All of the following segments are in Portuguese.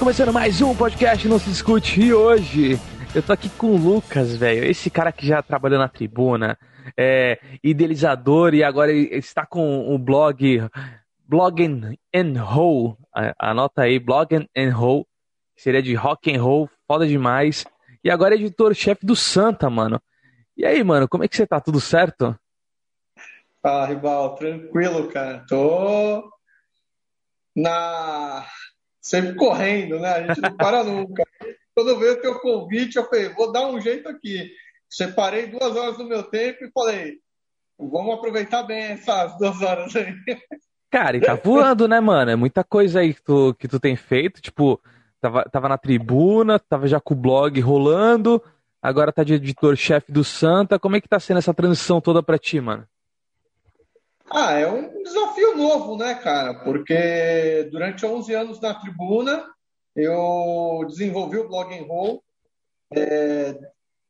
Começando mais um podcast Não Se Discute e hoje eu tô aqui com o Lucas, velho. Esse cara que já trabalhou na tribuna, é idealizador e agora está com o blog Blog and Roll. Anota aí, Blog and Roll. Seria de rock and roll, foda demais. E agora é editor-chefe do Santa, mano. E aí, mano, como é que você tá? Tudo certo? Fala, Rival, tranquilo, cara. Tô na sempre correndo, né? A gente não para nunca. Quando veio o teu convite, eu falei, vou dar um jeito aqui. Separei duas horas do meu tempo e falei, vamos aproveitar bem essas duas horas aí. Cara, e tá voando, né, mano? É muita coisa aí que tu, que tu tem feito. Tipo, tava, tava na tribuna, tava já com o blog rolando, agora tá de editor-chefe do Santa. Como é que tá sendo essa transição toda pra ti, mano? Ah, é um desafio novo, né, cara? Porque durante 11 anos na tribuna, eu desenvolvi o Blog and Roll é,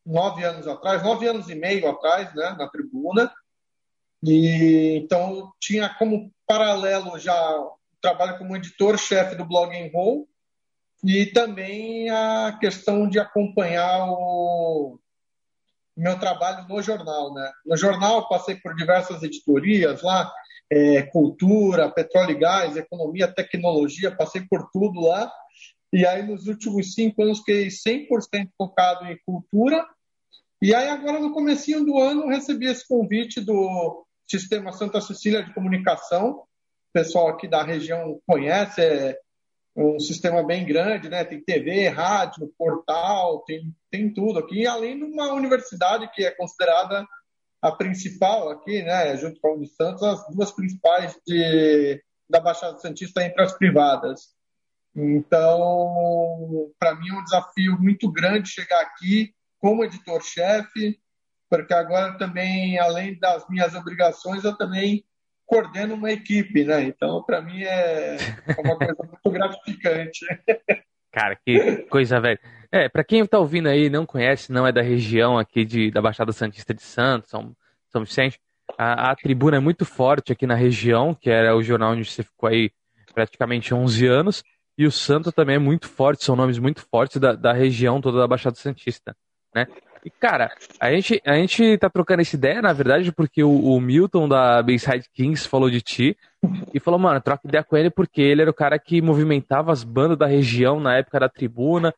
nove anos atrás, nove anos e meio atrás, né, na tribuna. E então tinha como paralelo já o trabalho como editor-chefe do Blog and Roll e também a questão de acompanhar o meu trabalho no jornal. Né? No jornal, passei por diversas editorias lá, é, cultura, petróleo e gás, economia, tecnologia, passei por tudo lá. E aí, nos últimos cinco anos, fiquei 100% focado em cultura. E aí, agora, no comecinho do ano, recebi esse convite do Sistema Santa Cecília de Comunicação. O pessoal aqui da região conhece, é um sistema bem grande, né? Tem TV, rádio, portal, tem, tem tudo aqui, além de uma universidade que é considerada a principal aqui, né? Junto com a Unisantos, as duas principais de, da Baixada Santista entre as privadas. Então, para mim é um desafio muito grande chegar aqui como editor-chefe, porque agora também, além das minhas obrigações, eu também coordeno uma equipe, né? Então, para mim é uma coisa muito gratificante. Cara, que coisa velha. É, para quem tá ouvindo aí não conhece, não é da região aqui de, da Baixada Santista de Santos, São, São Vicente, a, a tribuna é muito forte aqui na região, que era o jornal onde você ficou aí praticamente 11 anos, e o Santo também é muito forte, são nomes muito fortes da, da região toda da Baixada Santista, né? E, cara, a gente, a gente tá trocando essa ideia, na verdade, porque o, o Milton da Bayside Kings falou de ti e falou, mano, troca ideia com ele porque ele era o cara que movimentava as bandas da região na época da tribuna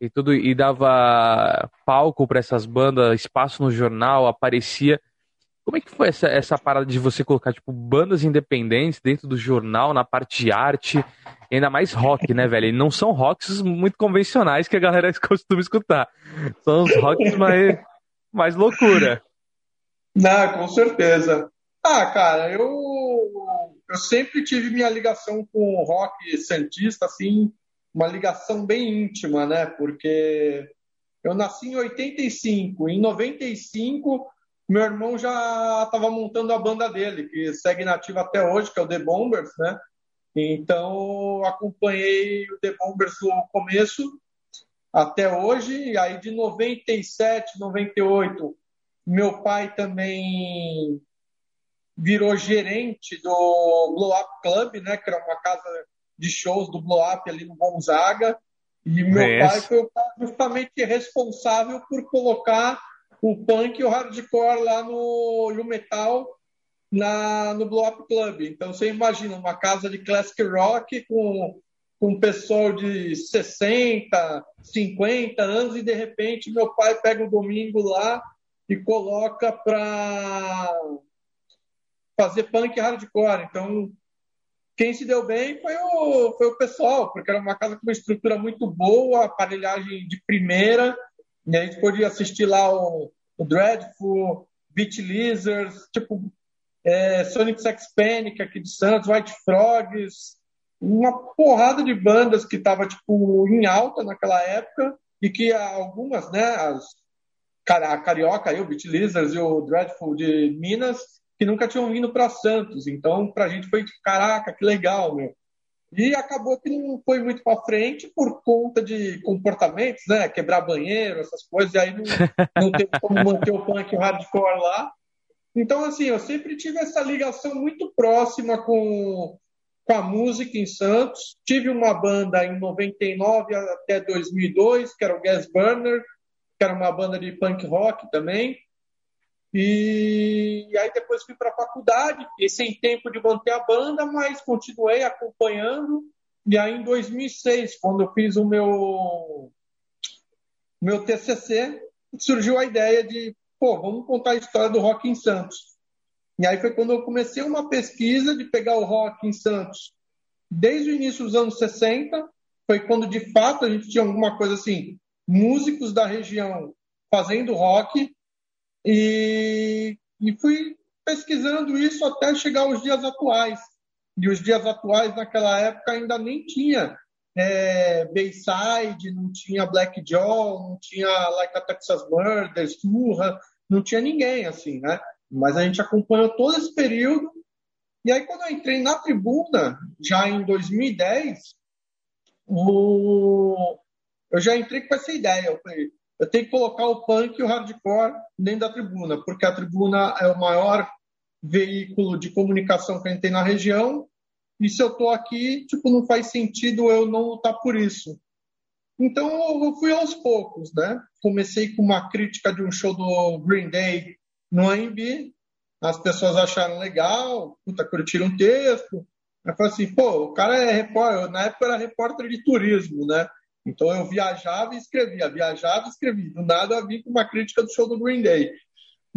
e tudo, e dava palco para essas bandas, espaço no jornal, aparecia. Como é que foi essa, essa parada de você colocar, tipo, bandas independentes dentro do jornal, na parte de arte, ainda mais rock, né, velho? E não são rocks muito convencionais que a galera costuma escutar. São os rocks mais, mais loucura. Não, com certeza. Ah, cara, eu, eu sempre tive minha ligação com o rock santista, assim, uma ligação bem íntima, né? Porque eu nasci em 85, em 95 meu irmão já estava montando a banda dele, que segue nativa até hoje, que é o The Bombers, né? Então, acompanhei o The Bombers no começo até hoje, e aí de 97, 98, meu pai também virou gerente do Blow Up Club, né, que era uma casa de shows do Blow Up ali no Gonzaga, e meu pai foi justamente responsável por colocar o punk e o hardcore lá no e o metal na, no Blow Up Club. Então você imagina uma casa de classic rock com, com um pessoal de 60, 50 anos e de repente meu pai pega o domingo lá e coloca para fazer punk e hardcore. Então quem se deu bem foi o, foi o pessoal, porque era uma casa com uma estrutura muito boa, aparelhagem de primeira, e a gente podia assistir lá o, o Dreadful, Beat Lizards, tipo, é, Sonic Sex Panic aqui de Santos, White Frogs, uma porrada de bandas que estava tipo em alta naquela época e que algumas, né, as a Carioca, aí, o Beat Lizards e o Dreadful de Minas, que nunca tinham vindo para Santos. Então, para a gente foi tipo, caraca, que legal, meu. E acabou que não foi muito para frente por conta de comportamentos, né? Quebrar banheiro, essas coisas, e aí não, não teve como manter o punk hardcore lá. Então, assim, eu sempre tive essa ligação muito próxima com, com a música em Santos. Tive uma banda em 99 até 2002, que era o Gas Burner, que era uma banda de punk rock também. E, aí depois fui para a faculdade, e sem tempo de manter a banda, mas continuei acompanhando. E aí em 2006, quando eu fiz o meu meu TCC, surgiu a ideia de, pô, vamos contar a história do rock em Santos. E aí foi quando eu comecei uma pesquisa de pegar o rock em Santos desde o início dos anos 60. Foi quando, de fato, a gente tinha alguma coisa assim, músicos da região fazendo rock. E, e fui pesquisando isso até chegar aos dias atuais. E os dias atuais, naquela época, ainda nem tinha é, Bayside, não tinha Black Jaw, não tinha Like a Texas Murder, Surra, não tinha ninguém assim, né? Mas a gente acompanhou todo esse período. E aí, quando eu entrei na tribuna, já em 2010, o... eu já entrei com essa ideia. Eu falei, eu tenho que colocar o punk e o hardcore dentro da tribuna, porque a tribuna é o maior veículo de comunicação que a gente tem na região. E se eu estou aqui, tipo, não faz sentido eu não lutar por isso. Então eu fui aos poucos, né? Comecei com uma crítica de um show do Green Day no AMB, as pessoas acharam legal, puta, curtiram o texto. Eu falei assim, pô, o cara é repórter, na época era repórter de turismo, né? Então eu viajava e escrevia, viajava e escrevia. Do nada eu vim com uma crítica do show do Green Day.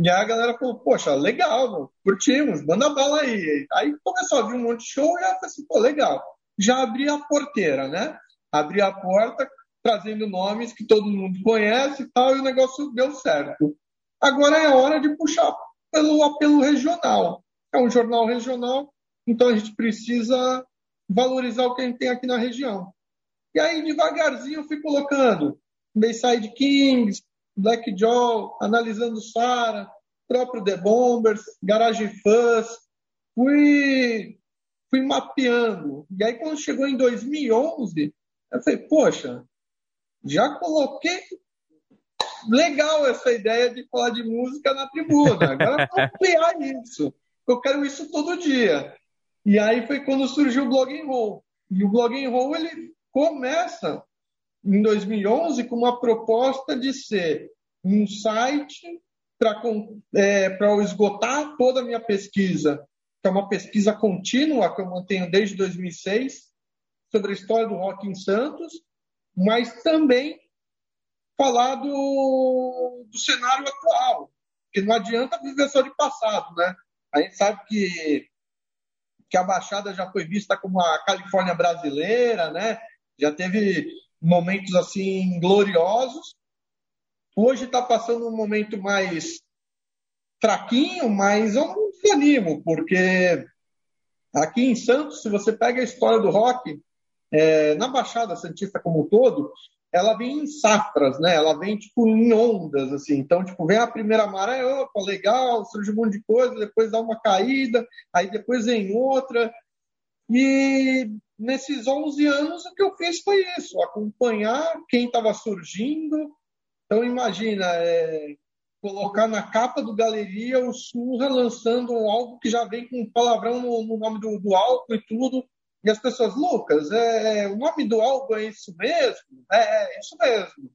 E aí a galera falou, poxa, legal, mano, curtimos, manda bala aí. Aí começou a vir um monte de show e eu falei assim, pô, legal. Já abri a porteira, né? Abri a porta, trazendo nomes que todo mundo conhece e tal, e o negócio deu certo. Agora é hora de puxar pelo apelo regional. É um jornal regional, então a gente precisa valorizar o que a gente tem aqui na região. E aí, devagarzinho, eu fui colocando Bayside Kings, Black Jaw, analisando Sara, próprio The Bombers, Garage Fuzz. Fui, fui mapeando. E aí, quando chegou em 2011, eu falei, poxa, já coloquei legal essa ideia de falar de música na tribuna. Agora vou ampliar isso. Eu quero isso todo dia. E aí foi quando surgiu o Blog and Roll. E o Blog and Roll ele começa em 2011 com uma proposta de ser um site para é, eu esgotar toda a minha pesquisa, que é uma pesquisa contínua que eu mantenho desde 2006 sobre a história do rock em Santos, mas também falar do, do cenário atual, porque não adianta viver só de passado, né? A gente sabe que, que a Baixada já foi vista como a Califórnia brasileira, né? Já teve momentos assim gloriosos. Hoje está passando um momento mais fraquinho, mas eu não desanimo, porque aqui em Santos, se você pega a história do rock, é, na Baixada Santista como um todo, ela vem em safras, né? Ela vem tipo em ondas, assim. Então, tipo, vem a primeira maré, opa, legal, surge um monte de coisa, depois dá uma caída, aí depois vem outra. E nesses 11 anos o que eu fiz foi isso, acompanhar quem estava surgindo. Então, imagina, é, colocar na capa do Galeria o Surra lançando algo que já vem com palavrão no, no nome do, do álbum e tudo. E as pessoas, Lucas, é, o nome do álbum é isso mesmo? É, é isso mesmo.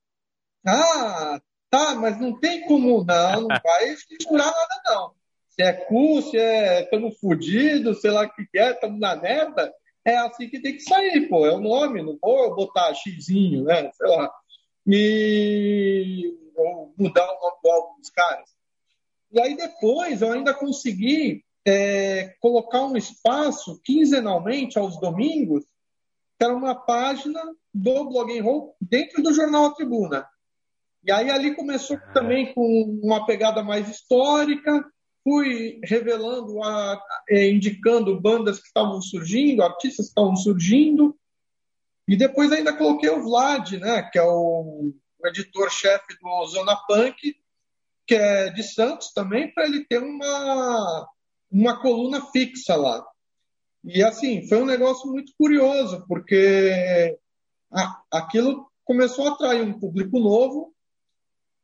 Ah, tá, mas não tem como não, não vai segurar nada não. Se é cu, se é estamos fodidos, sei lá o que é, estamos na merda, é assim que tem que sair, pô, é o nome, não vou botar xizinho, né, sei lá. E ou mudar o nome do álbum dos caras. E aí depois eu ainda consegui é, colocar um espaço quinzenalmente aos domingos, que era uma página do Blog and Roll dentro do jornal A Tribuna. E aí ali começou ah. também com uma pegada mais histórica, fui revelando, a, é, indicando bandas que estavam surgindo, artistas que estavam surgindo, e depois ainda coloquei o Vlad, né, que é o, o editor-chefe do Zona Punk, que é de Santos também, para ele ter uma, uma coluna fixa lá. E assim, foi um negócio muito curioso, porque aquilo começou a atrair um público novo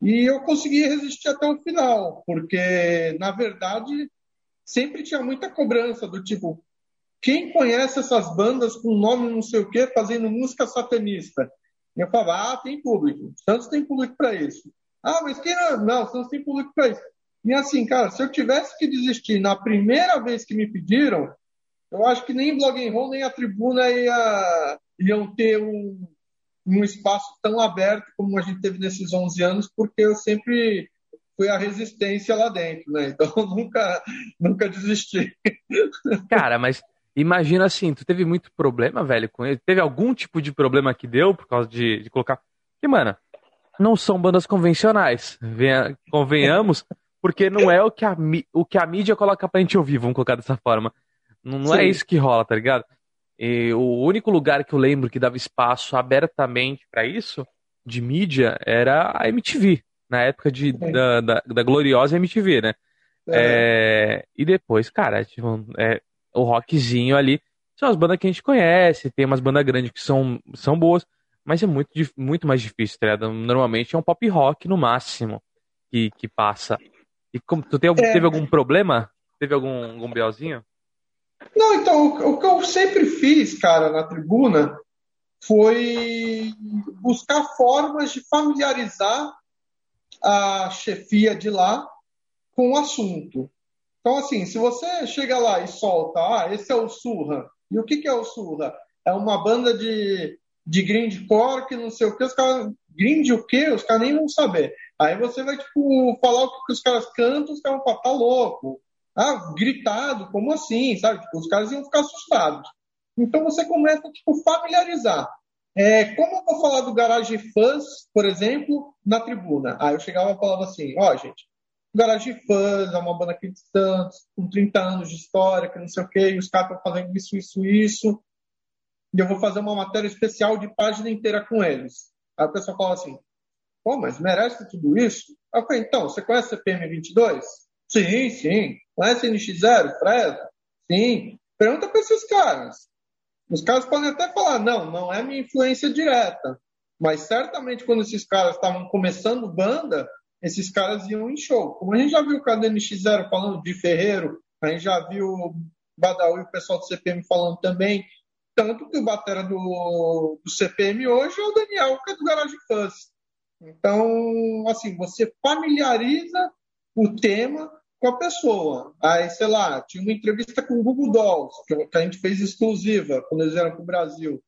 e eu consegui resistir até o final, porque na verdade sempre tinha muita cobrança do tipo, quem conhece essas bandas com nome não sei o quê, fazendo música satanista? E eu falava, ah, tem público. Santos tem público para isso. Ah, mas quem não? Não, Santos tem público para isso. E assim, cara, se eu tivesse que desistir na primeira vez que me pediram, eu acho que nem Blog and Roll nem a Tribuna ia, iam ter um, um espaço tão aberto como a gente teve nesses 11 anos, porque eu sempre fui a resistência lá dentro, né? Então nunca, nunca desisti. Cara, mas imagina assim, tu teve muito problema, velho, com ele? Teve algum tipo de problema que deu por causa de, de colocar. Que, mano, não são bandas convencionais. Venha, convenhamos, porque não é o que, a, o que a mídia coloca pra gente ouvir, vamos colocar dessa forma. Não, não é isso que rola, tá ligado? E o único lugar que eu lembro que dava espaço abertamente para isso, de mídia, era a MTV, na época de, da, da, da, gloriosa MTV, né? É. É, e depois, cara, tipo, é, o rockzinho ali, são as bandas que a gente conhece, tem umas bandas grandes que são, são boas, mas é muito, muito mais difícil, tá ligado? Normalmente é um pop rock no máximo que, que passa. E como, tu tem, é. teve algum problema? Teve algum, algum? Não, então, o, o que eu sempre fiz, cara, na tribuna, foi buscar formas de familiarizar a chefia de lá com o assunto. Então, assim, se você chega lá e solta, ah, esse é o Surra. E o que, que é o Surra? É uma banda de, de grindcore que não sei o que, os caras. Grind o quê? Os caras nem vão saber. Aí você vai, tipo, falar o que os caras cantam, os caras vão falar, tá louco. Ah, gritado, como assim? Sabe? Tipo, os caras iam ficar assustados. Então você começa a tipo, familiarizar. É, como eu vou falar do Garage Fãs, por exemplo, na tribuna? Aí eu chegava e falava assim: ó, oh, gente, o Garage Fãs é uma banda aqui de Santos, com 30 anos de história, que não sei o quê, e os caras estão fazendo isso, isso, isso. E eu vou fazer uma matéria especial de página inteira com eles. Aí o pessoal fala assim: pô, mas merece tudo isso? Aí eu falei: então, você conhece CPM 22? Sim, sim. Conhece NX0, Freda? Sim. Pergunta para esses caras. Os caras podem até falar, não, não é minha influência direta. Mas certamente quando esses caras estavam começando banda, esses caras iam em show. Como a gente já viu o cara do NX0 falando de Ferreiro, a gente já viu o Badawi e o pessoal do CPM falando também. Tanto que o batera do, do CPM hoje é o Daniel, que é do Garage Fuzz. Então, assim, você familiariza o tema com a pessoa. Aí, sei lá, tinha uma entrevista com o Google Dolls, que a gente fez exclusiva quando eles vieram para o Brasil.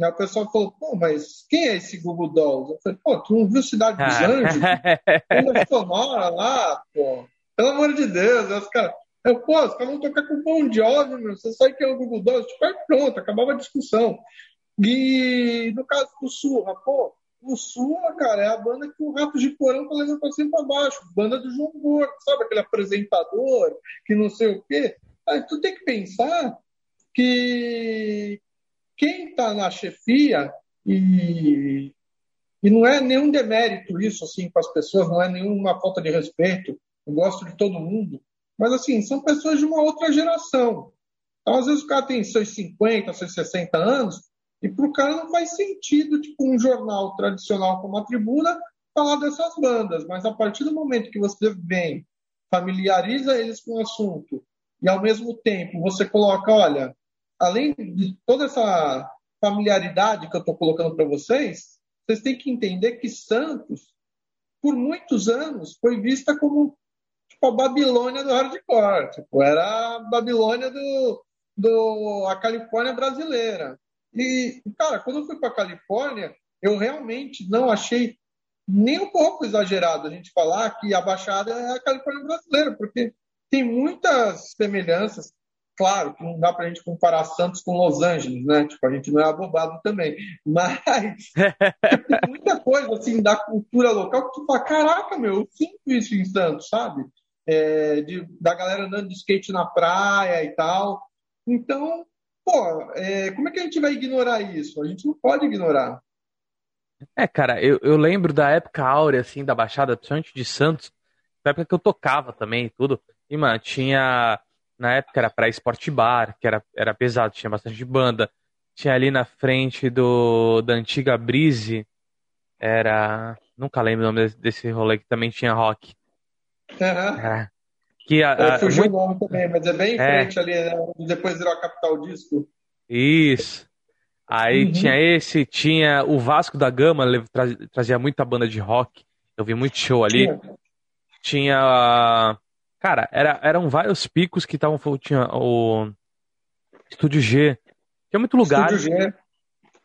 Aí o pessoal falou, pô, mas quem é esse Google Dolls? Eu falei, pô, tu não viu Cidade dos ah. Anjos? Uma sonora lá, pô. Pelo amor de Deus, os caras. Eu, pô, os caras vão tocar com o Bon Jovi, meu. Você sabe que é o Google Dolls? Tipo, aí pronto, acabava a discussão. E no caso do Surra, pô, o Sula, cara, é a banda que o Rato de Porão tá levando pra cima pra baixo. Banda do João Gordo, sabe? Aquele apresentador que não sei o quê. Aí tu tem que pensar que quem tá na chefia e, e não é nenhum demérito isso, assim, com as pessoas, não é nenhuma falta de respeito. Eu gosto de todo mundo. Mas, assim, são pessoas de uma outra geração. Então, às vezes o cara tem seus 50, seus 60 anos, e para o cara não faz sentido, tipo, um jornal tradicional como a Tribuna falar dessas bandas. Mas a partir do momento que você vem, familiariza eles com o assunto, e ao mesmo tempo você coloca, olha, além de toda essa familiaridade que eu estou colocando para vocês, vocês têm que entender que Santos, por muitos anos, foi vista como tipo, a Babilônia do hardcore. Tipo, era a Babilônia do, do a Califórnia brasileira. E, cara, quando eu fui para Califórnia, eu realmente não achei nem um pouco exagerado a gente falar que a Baixada é a Califórnia brasileira, porque tem muitas semelhanças. Claro que não dá para a gente comparar Santos com Los Angeles, né? Tipo, a gente não é abobado também. Mas tem muita coisa, assim, da cultura local que tu fala, caraca, meu, eu sinto isso em Santos, sabe? É, de, da galera andando de skate na praia e tal. Então, pô, é, como é que a gente vai ignorar isso? A gente não pode ignorar. É, cara, eu, eu lembro da época áurea, assim, da Baixada, principalmente de Santos, na época que eu tocava também e tudo. E, mano, tinha. Na época era pra Sport Bar, que era, era pesado, tinha bastante banda. Tinha ali na frente do da antiga Brise, era. Nunca lembro o nome desse rolê que também tinha rock. Uhum. Que a, a, fugiu muito... o nome também, mas é bem em é. frente ali, né? depois virou a Capital Disco. Isso. Aí uhum. tinha esse, tinha o Vasco da Gama, trazia muita banda de rock. Eu vi muito show ali. Tinha, tinha cara, era, eram vários picos que estavam. Tinha o Estúdio G. Tinha muito lugar. Estúdio G.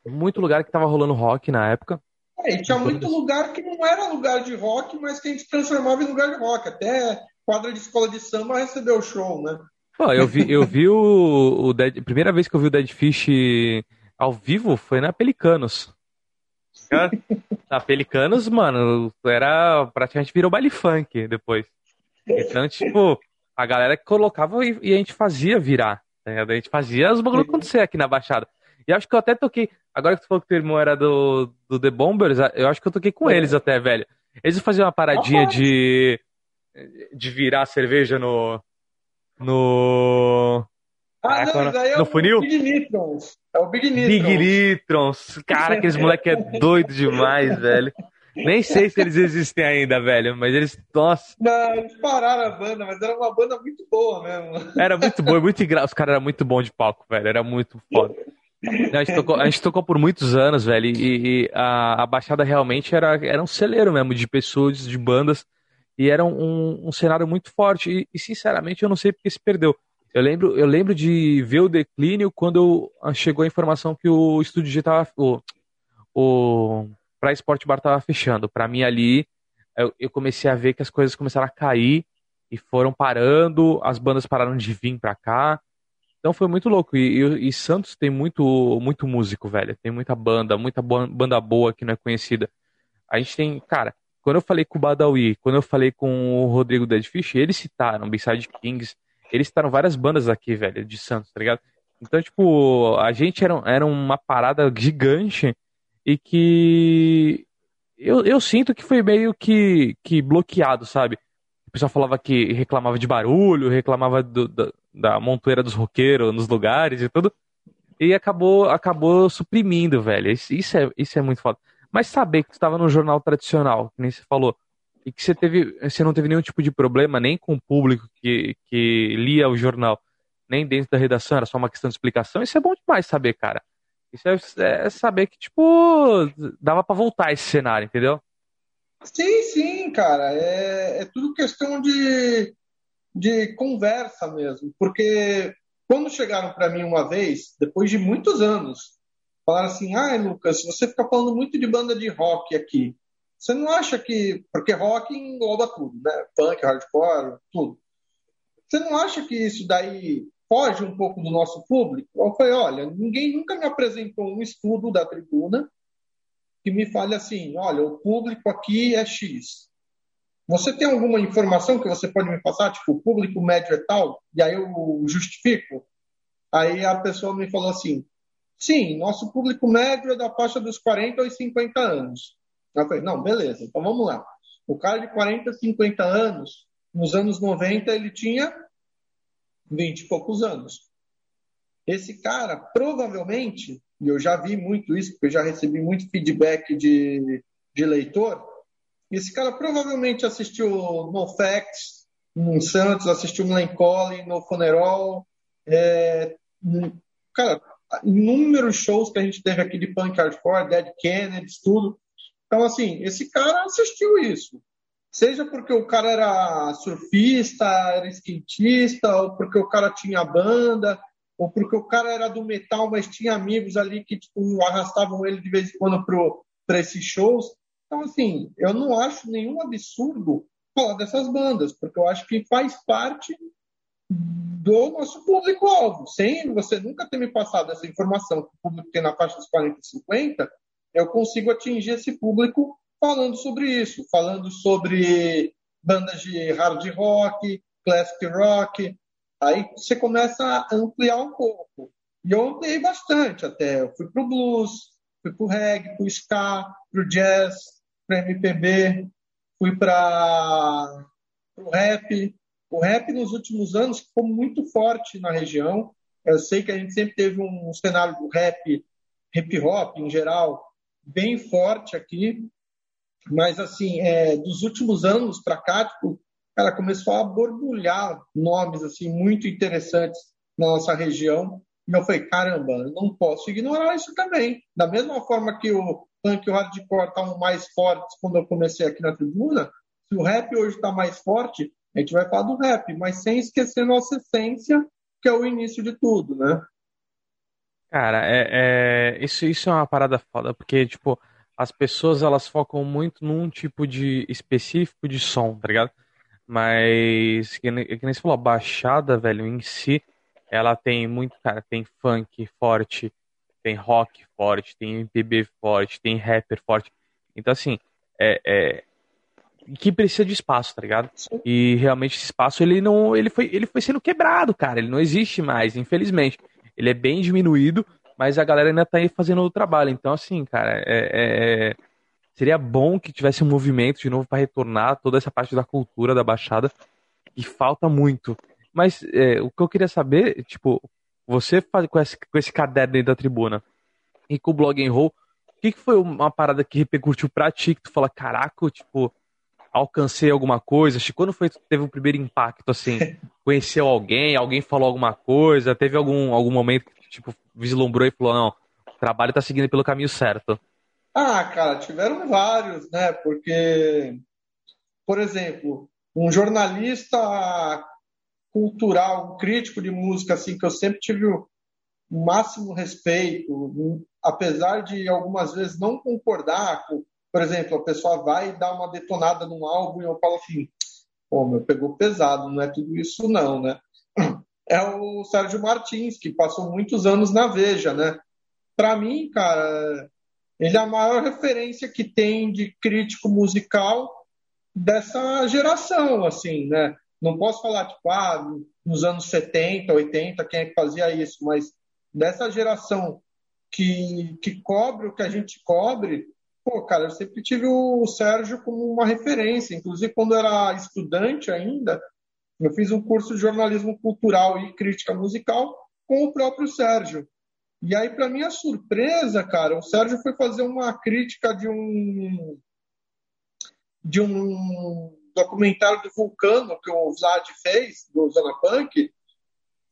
Muito lugar que tava rolando rock na época. É, e tinha muito lugar que não era lugar de rock, mas que a gente transformava em lugar de rock. Até quadra de escola de samba recebeu show, né? Pô, eu vi, eu vi o, o Dead, primeira vez que eu vi o Dead Fish ao vivo foi na Pelicanos. Na Pelicanos, mano, era praticamente virou baile funk depois. Então, tipo, a galera que colocava e, e a gente fazia virar. Tá a gente fazia os bagulho acontecer aqui na Baixada. E acho que eu até toquei. Agora que tu falou que teu irmão era do, do The Bombers, eu acho que eu toquei com eles até, velho. Eles faziam uma paradinha de. De virar cerveja no. No. Ah, não, isso aí é no o funil? Big Nitrons. É o Big Nitrons. Big Nitrons. Cara, aqueles moleque é doido demais, velho. Nem sei se eles existem ainda, velho, mas eles. Nossa. Não, eles pararam a banda, mas era uma banda muito boa mesmo. Era muito boa, muito engraçado. Os caras eram muito bons de palco, velho. Era muito foda. A gente, tocou, a gente tocou por muitos anos, velho, e, e a, a, Baixada realmente era, era um celeiro mesmo de pessoas, de bandas, e era um, um cenário muito forte. E, e, sinceramente, eu não sei porque se perdeu. Eu lembro, eu lembro de ver o declínio quando chegou a informação que o estúdio G tava. O, o Praia Sport Bar tava fechando. Para mim ali, eu, eu, comecei a ver que as coisas começaram a cair e foram parando, as bandas pararam de vir pra cá. Então foi muito louco. E, e, e Santos tem muito, muito músico, velho. Tem muita banda, muita banda boa que não é conhecida. A gente tem, cara, quando eu falei com o Badawi, quando eu falei com o Rodrigo Deadfish, eles citaram B-Side Kings, eles citaram várias bandas aqui, velho, de Santos, tá ligado? Então, tipo, a gente era, era uma parada gigante e que eu, eu sinto que foi meio que, que bloqueado, sabe? O pessoal falava que reclamava de barulho, reclamava do, da, da montoeira dos roqueiros nos lugares e tudo. E acabou, acabou suprimindo, velho. Isso é, isso é muito foda. Mas saber que estava no jornal tradicional, que nem você falou, e que você, teve, você não teve nenhum tipo de problema nem com o público que, que lia o jornal, nem dentro da redação, era só uma questão de explicação, isso é bom demais saber, cara. Isso é, é saber que, tipo, dava para voltar esse cenário, entendeu? Sim, sim, cara. É, é tudo questão de, de conversa mesmo. Porque quando chegaram para mim uma vez, depois de muitos anos, falaram assim: ai, Lucas, você fica falando muito de banda de rock aqui. Você não acha que. Porque rock engloba tudo, né? Punk, hardcore, tudo. Você não acha que isso daí foge um pouco do nosso público? Eu falei, olha, ninguém nunca me apresentou um estudo da tribuna que me fale assim, olha, o público aqui é X. Você tem alguma informação que você pode me passar, tipo, o público médio é tal? E aí eu justifico. Aí a pessoa me falou assim, sim, nosso público médio é da faixa dos 40 aos 50 anos. Eu falei, não, beleza, então vamos lá. O cara de 40, 50 anos, nos anos 90, ele tinha 20 e poucos anos. Esse cara, provavelmente, e eu já vi muito isso, porque eu já recebi muito feedback de, de leitor, esse cara provavelmente assistiu No Facts, em Santos, assistiu Melancholy, no Funeral, é, cara, inúmeros shows que a gente teve aqui de punk hardcore, Dead Kennedys, tudo. Então, assim, esse cara assistiu isso. Seja porque o cara era surfista, era skatista, ou porque o cara tinha banda, ou porque o cara era do metal, mas tinha amigos ali que tipo, arrastavam ele de vez em quando para esses shows. Então, assim, eu não acho nenhum absurdo falar dessas bandas, porque eu acho que faz parte do nosso público-alvo. Sem você nunca ter me passado essa informação que o público tem na faixa dos 40 e 50, eu consigo atingir esse público falando sobre isso, falando sobre bandas de hard rock, classic rock. Aí você começa a ampliar um pouco. E eu ampliei bastante até. Eu fui pro blues, fui pro reggae, pro ska, pro jazz, pro MPB, fui para o rap. O rap nos últimos anos ficou muito forte na região. Eu sei que a gente sempre teve um cenário do rap, hip hop em geral, bem forte aqui. Mas, assim, é, dos últimos anos para cá, tipo, cara, começou a borbulhar nomes assim muito interessantes na nossa região. E eu falei, caramba, não posso ignorar isso também. Da mesma forma que o punk e o hardcore estavam mais fortes quando eu comecei aqui na tribuna, se o rap hoje está mais forte, a gente vai falar do rap, mas sem esquecer nossa essência, que é o início de tudo, né? Cara, é, é, isso, isso é uma parada foda, porque, tipo, as pessoas elas focam muito num tipo de específico de som, tá ligado? Mas, que que nem você falou, a Baixada, velho, em si, ela tem muito, cara, tem funk forte, tem rock forte, tem MPB forte, tem rapper forte. Então, assim, é, é que precisa de espaço, tá ligado? E realmente esse espaço ele não, ele foi, ele foi sendo quebrado, cara. Ele não existe mais, infelizmente. Ele é bem diminuído, mas a galera ainda tá aí fazendo o trabalho. Então, assim, cara, é, é, é seria bom que tivesse um movimento de novo para retornar toda essa parte da cultura da Baixada, que falta muito. Mas é, o que eu queria saber, tipo, você faz com esse, com esse caderno aí da tribuna e com o blog em roll, o que, que foi uma parada que repercutiu pra ti, que tu fala, caraca, tipo, alcancei alguma coisa? Acho que quando foi teve o primeiro impacto, assim? Conheceu alguém, alguém falou alguma coisa, teve algum, algum momento que, tipo, vislumbrou e falou, não, o trabalho tá seguindo pelo caminho certo? Ah, cara, tiveram vários, né? Porque, por exemplo, um jornalista cultural, um crítico de música, assim, que eu sempre tive o máximo respeito, apesar de algumas vezes não concordar com, por exemplo, a pessoa vai dar uma detonada num álbum e eu falo assim, pô, meu, pegou pesado, não é tudo isso não, né? É o Sérgio Martins, que passou muitos anos na Veja, né? Para mim, cara, ele é a maior referência que tem de crítico musical dessa geração, assim, né? Não posso falar, tipo, ah, nos anos 70, 80, quem é que fazia isso, mas dessa geração que, que cobre o que a gente cobre, pô, cara, eu sempre tive o Sérgio como uma referência. Inclusive, quando eu era estudante ainda, eu fiz um curso de jornalismo cultural e crítica musical com o próprio Sérgio. E aí, para minha surpresa, cara, o Sérgio foi fazer uma crítica de um de um documentário do Vulcano que o Vlad fez, do Zona Punk.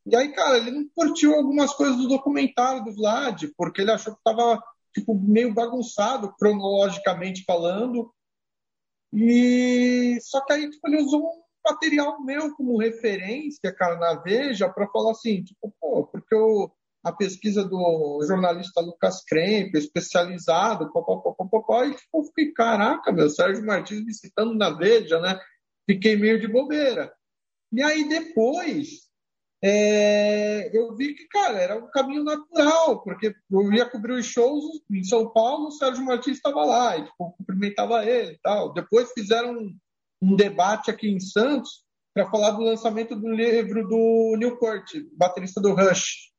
E aí, cara, ele não curtiu algumas coisas do documentário do Vlad, porque ele achou que estava tipo, meio bagunçado, cronologicamente falando. E só que aí tipo, ele usou um material meu como referência, cara, na Veja, para falar assim, tipo, pô, porque eu, a pesquisa do jornalista Lucas Kremp, especializado, papapá, e tipo, fiquei, caraca, meu, Sérgio Martins me citando na Veja, né? Fiquei meio de bobeira. E aí depois, é, eu vi que, cara, era um caminho natural, porque eu ia cobrir os shows em São Paulo, o Sérgio Martins estava lá, e tipo, cumprimentava ele e tal. Depois fizeram um, um debate aqui em Santos para falar do lançamento do livro do Newport, baterista do Rush.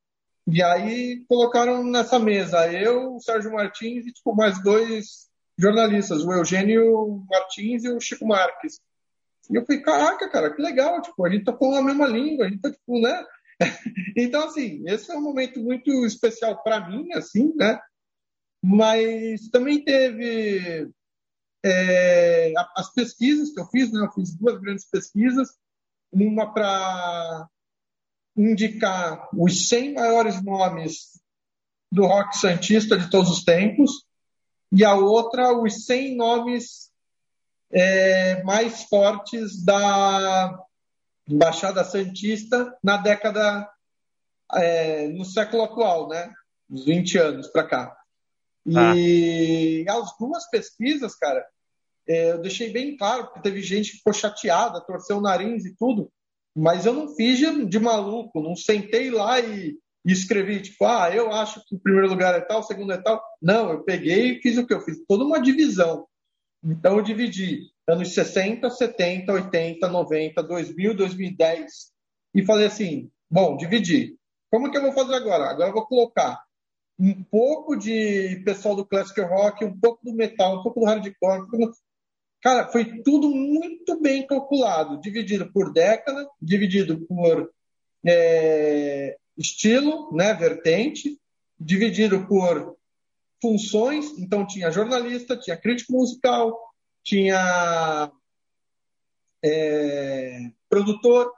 E aí colocaram nessa mesa eu, o Sérgio Martins e tipo, mais dois jornalistas, o Eugênio Martins e o Chico Marques. E eu falei, caraca, cara, que legal, tipo, a gente tá falando a mesma língua, a gente tá, tipo, né? então, assim, esse é um momento muito especial para mim, assim, né? Mas também teve é, as pesquisas que eu fiz, né? Eu fiz duas grandes pesquisas, uma para indicar os 100 maiores nomes do rock santista de todos os tempos, e a outra, os 100 nomes é, mais fortes da Baixada Santista na década, é, no século atual, né? Uns 20 anos para cá. E ah. as duas pesquisas, cara, é, eu deixei bem claro, porque teve gente que ficou chateada, torceu o nariz e tudo, mas eu não fiz de, de maluco, não sentei lá e, e, escrevi, tipo, ah, eu acho que o primeiro lugar é tal, o segundo é tal. Não, eu peguei e fiz o que? Eu fiz toda uma divisão. Então eu dividi anos 60, 70, 80, 90, 2000, 2010 e falei assim, bom, dividi. Como que eu vou fazer agora? Agora eu vou colocar um pouco de pessoal do classic rock, um pouco do metal, um pouco do hardcore. Um pouco. Cara, foi tudo muito bem calculado, dividido por década, dividido por é, estilo, né, vertente, dividido por funções, então tinha jornalista, tinha crítico musical, tinha é, produtor,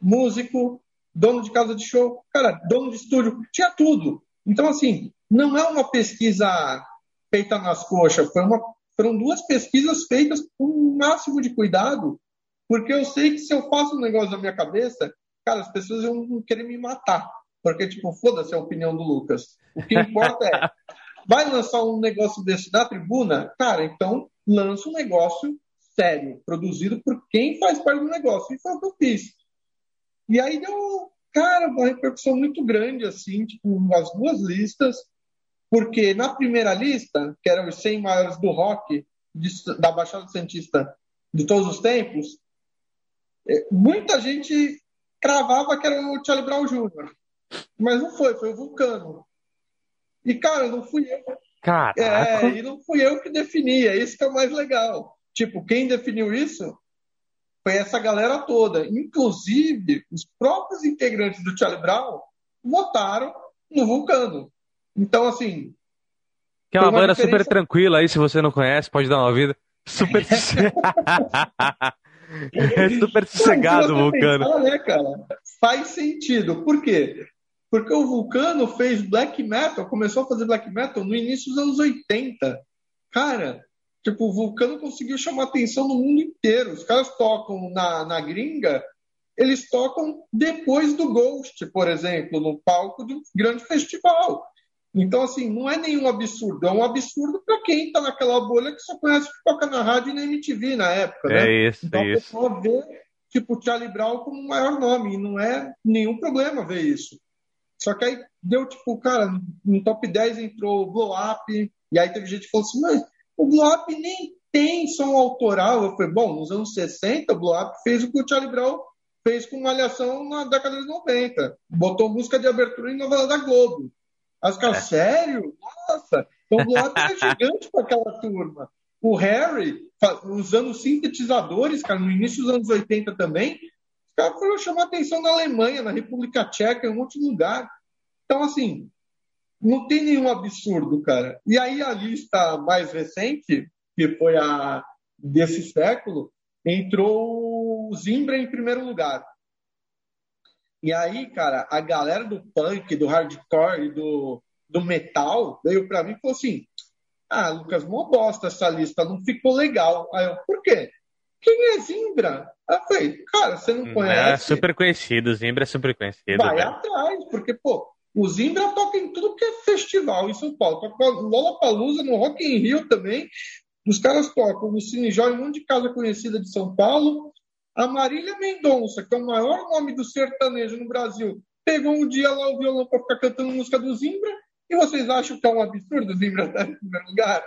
músico, dono de casa de show, cara, dono de estúdio, tinha tudo. Então, assim, não é uma pesquisa feita nas coxas, foi uma, foram duas pesquisas feitas com o máximo de cuidado, porque eu sei que se eu faço um negócio na minha cabeça, cara, as pessoas vão querer me matar. Porque, tipo, foda-se a opinião do Lucas. O que importa é, vai lançar um negócio desse na tribuna? Cara, então lança um negócio sério, produzido por quem faz parte do negócio. E foi o que eu fiz. E aí deu, cara, uma repercussão muito grande, assim, tipo, as duas listas. Porque na primeira lista, que eram os 100 maiores do rock de, da Baixada Santista de todos os tempos, é, muita gente cravava que era o Charlie Brown Jr. Mas não foi, foi o Vulcano. E, cara, não fui eu. Caraca. É, e não fui eu que definia, isso que é o mais legal. Tipo, quem definiu isso foi essa galera toda. Inclusive, os próprios integrantes do Charlie Brown votaram no Vulcano. Então, assim. Que é uma, uma banda diferença... super tranquila aí, se você não conhece, pode dar uma vida. Super. é super sossegado o Vulcano. Pensar, né, cara? Faz sentido. Por quê? Porque o Vulcano fez black metal, começou a fazer black metal no início dos anos 80. Cara, tipo, o Vulcano conseguiu chamar atenção no mundo inteiro. Os caras tocam na, na gringa, eles tocam depois do Ghost, por exemplo, no palco de um grande festival. Então, assim, não é nenhum absurdo. É um absurdo para quem está naquela bolha que só conhece que toca na rádio e na MTV na época, né? É isso, então, é isso. a pessoa vê, tipo, Charlie Brown como o maior nome. E não é nenhum problema ver isso. Só que aí deu, tipo, cara, no top 10 entrou o Blow Up, e aí teve gente que falou assim, mas o Blow Up nem tem som autoral. Eu falei, bom, nos anos 60, o Blow Up fez o que o Charlie Brown fez com Malhação na década de 90. Botou música de abertura em novela da Globo. Aí os caras, é. sério? Nossa! Então o Blow Up é gigante para aquela turma. O Harry, usando sintetizadores, cara, no início dos anos 80 também, os caras foram chamar atenção na Alemanha, na República Tcheca, em um monte de lugar. Então, assim, não tem nenhum absurdo, cara. E aí a lista mais recente, que foi a desse século, entrou o Zimbra em primeiro lugar. E aí, cara, a galera do punk, do hardcore e do, do metal veio para mim e falou assim: Ah, Lucas, mó bosta essa lista, não ficou legal. Aí eu, por quê? Quem é Zimbra? Aí eu falei, cara, você não conhece? É super conhecido, Zimbra é super conhecido. Vai atrás, porque, pô, o Zimbra toca em tudo que é festival em São Paulo. Toca Lollapalooza, no Rock in Rio também. Os caras tocam no Cine Joy, um monte de casa conhecida de São Paulo. A Marília Mendonça, que é o maior nome do sertanejo no Brasil, pegou um dia lá o violão para ficar cantando música do Zimbra. E vocês acham que é um absurdo o Zimbra estar em primeiro lugar?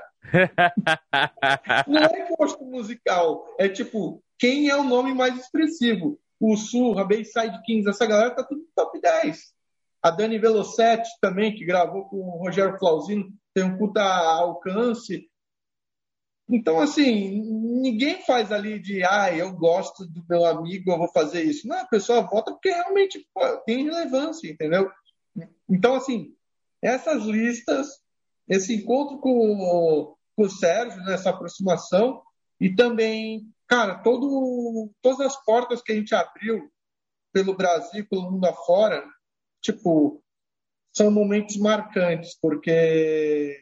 Não é gosto musical. É tipo, quem é o nome mais expressivo? O Surra, Bayside Kings, essa galera tá tudo top 10. A Dani Velocetti também, que gravou com o Rogério Flauzino, tem um puta alcance. Então, assim, ninguém faz ali de, ah, eu gosto do meu amigo, eu vou fazer isso. Não, a pessoa vota porque realmente pô, tem relevância, entendeu? Então, assim, essas listas, esse encontro com, com o Sérgio, né, aproximação, e também, cara, todo, todas as portas que a gente abriu pelo Brasil, pelo mundo afora, tipo, são momentos marcantes, porque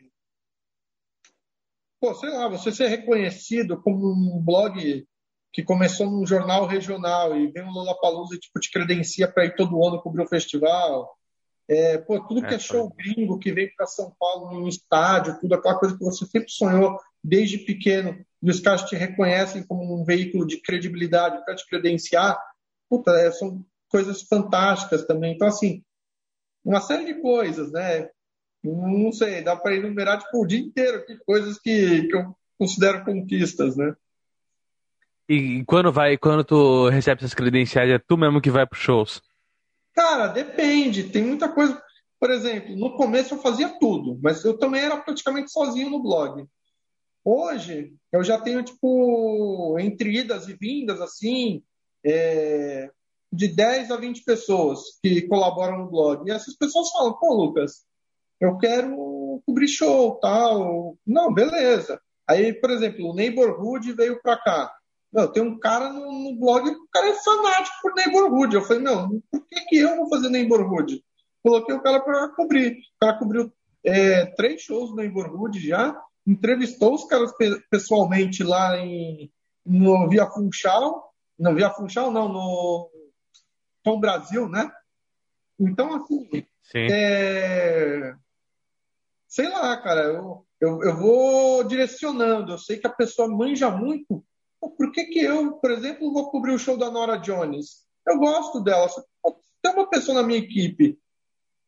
pô, sei lá, você ser reconhecido como um blog que começou num jornal regional e vem um Lollapalooza e tipo, te credencia para ir todo ano cobrir o festival. É, pô, tudo que é, é show gringo que vem para São Paulo num estádio, tudo aquela coisa que você sempre sonhou desde pequeno, e os caras te reconhecem como um veículo de credibilidade para te credenciar, puta, é, são coisas fantásticas também. Então, assim, uma série de coisas, né? Não sei, dá para enumerar tipo, o dia inteiro aqui, coisas que, que eu considero conquistas, né? E quando vai, quando tu recebe essas credenciais, é tu mesmo que vai para shows? Cara, depende. Tem muita coisa. Por exemplo, no começo eu fazia tudo, mas eu também era praticamente sozinho no blog. Hoje eu já tenho tipo entre idas e vindas assim, é, de 10 a 20 pessoas que colaboram no blog. E essas pessoas falam, pô, Lucas, eu quero cobrir show, tal. Não, beleza. Aí, por exemplo, o Neighborhood veio para cá. Meu, tem um cara no, no blog, o cara é fanático por Neighborhood. Eu falei, não, por que, que eu vou fazer Neighborhood? Coloquei o cara para cobrir. O cara cobriu é, três shows no Neighborhood já, entrevistou os caras pessoalmente lá em, no Via Funchal, não Via Funchal não, no Tom Brasil, né? Então, assim, é... sei lá, cara, eu, eu, eu vou direcionando, eu sei que a pessoa manja muito, por que, que eu, por exemplo, vou cobrir o show da Nora Jones? Eu gosto dela, se tem uma pessoa na minha equipe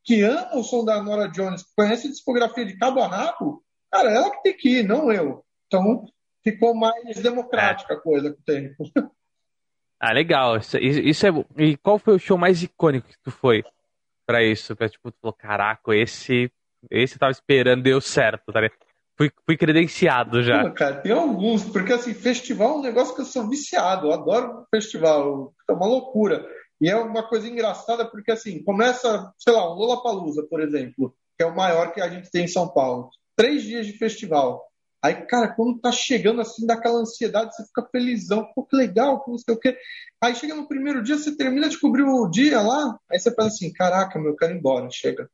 que ama o som da Nora Jones, conhece a discografia de cabo a rabo, cara, ela que tem que ir, não eu. Então, ficou mais democrática a coisa com o tempo. Ah, legal. Isso, isso é. E qual foi o show mais icônico que tu foi para isso? Que tipo, tu falou, caraca, esse. Esse eu tava esperando, deu certo, tá ligado? Fui, fui credenciado já. Cara, tem alguns, porque assim, festival é um negócio que eu sou viciado, eu adoro festival, é uma loucura. E é uma coisa engraçada, porque assim, começa, sei lá, o Lollapalooza, por exemplo, que é o maior que a gente tem em São Paulo. Três dias de festival. Aí, cara, quando tá chegando assim, daquela ansiedade, você fica felizão, pô, que legal, não sei o quê. Aí chega no primeiro dia, você termina de cobrir o dia lá, aí você pensa assim, caraca, meu, eu quero ir embora, chega.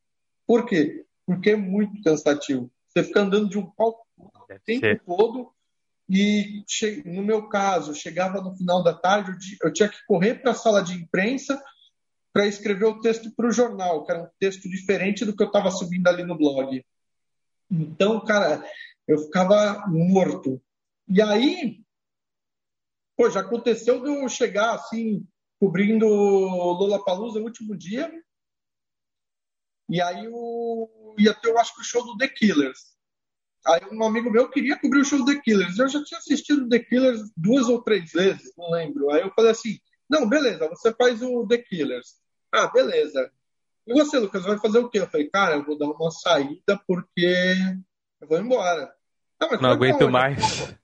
Por quê? Porque é muito cansativo. Você fica andando de um palco o tempo ser. todo, e no meu caso, chegava no final da tarde, eu tinha que correr para a sala de imprensa para escrever o texto para o jornal, que era um texto diferente do que eu estava subindo ali no blog. Então, cara, eu ficava morto. E aí, pô, já aconteceu de eu chegar assim, cobrindo Lola Palusa no último dia. E aí eu ia ter, eu acho que o show do The Killers. Aí um amigo meu queria cobrir o show do The Killers. Eu já tinha assistido The Killers duas ou três vezes, não lembro. Aí eu falei assim: não, beleza, você faz o The Killers. Ah, beleza. E você, Lucas, vai fazer o quê? Eu falei, cara, eu vou dar uma saída porque eu vou embora. Não, não aguento mais.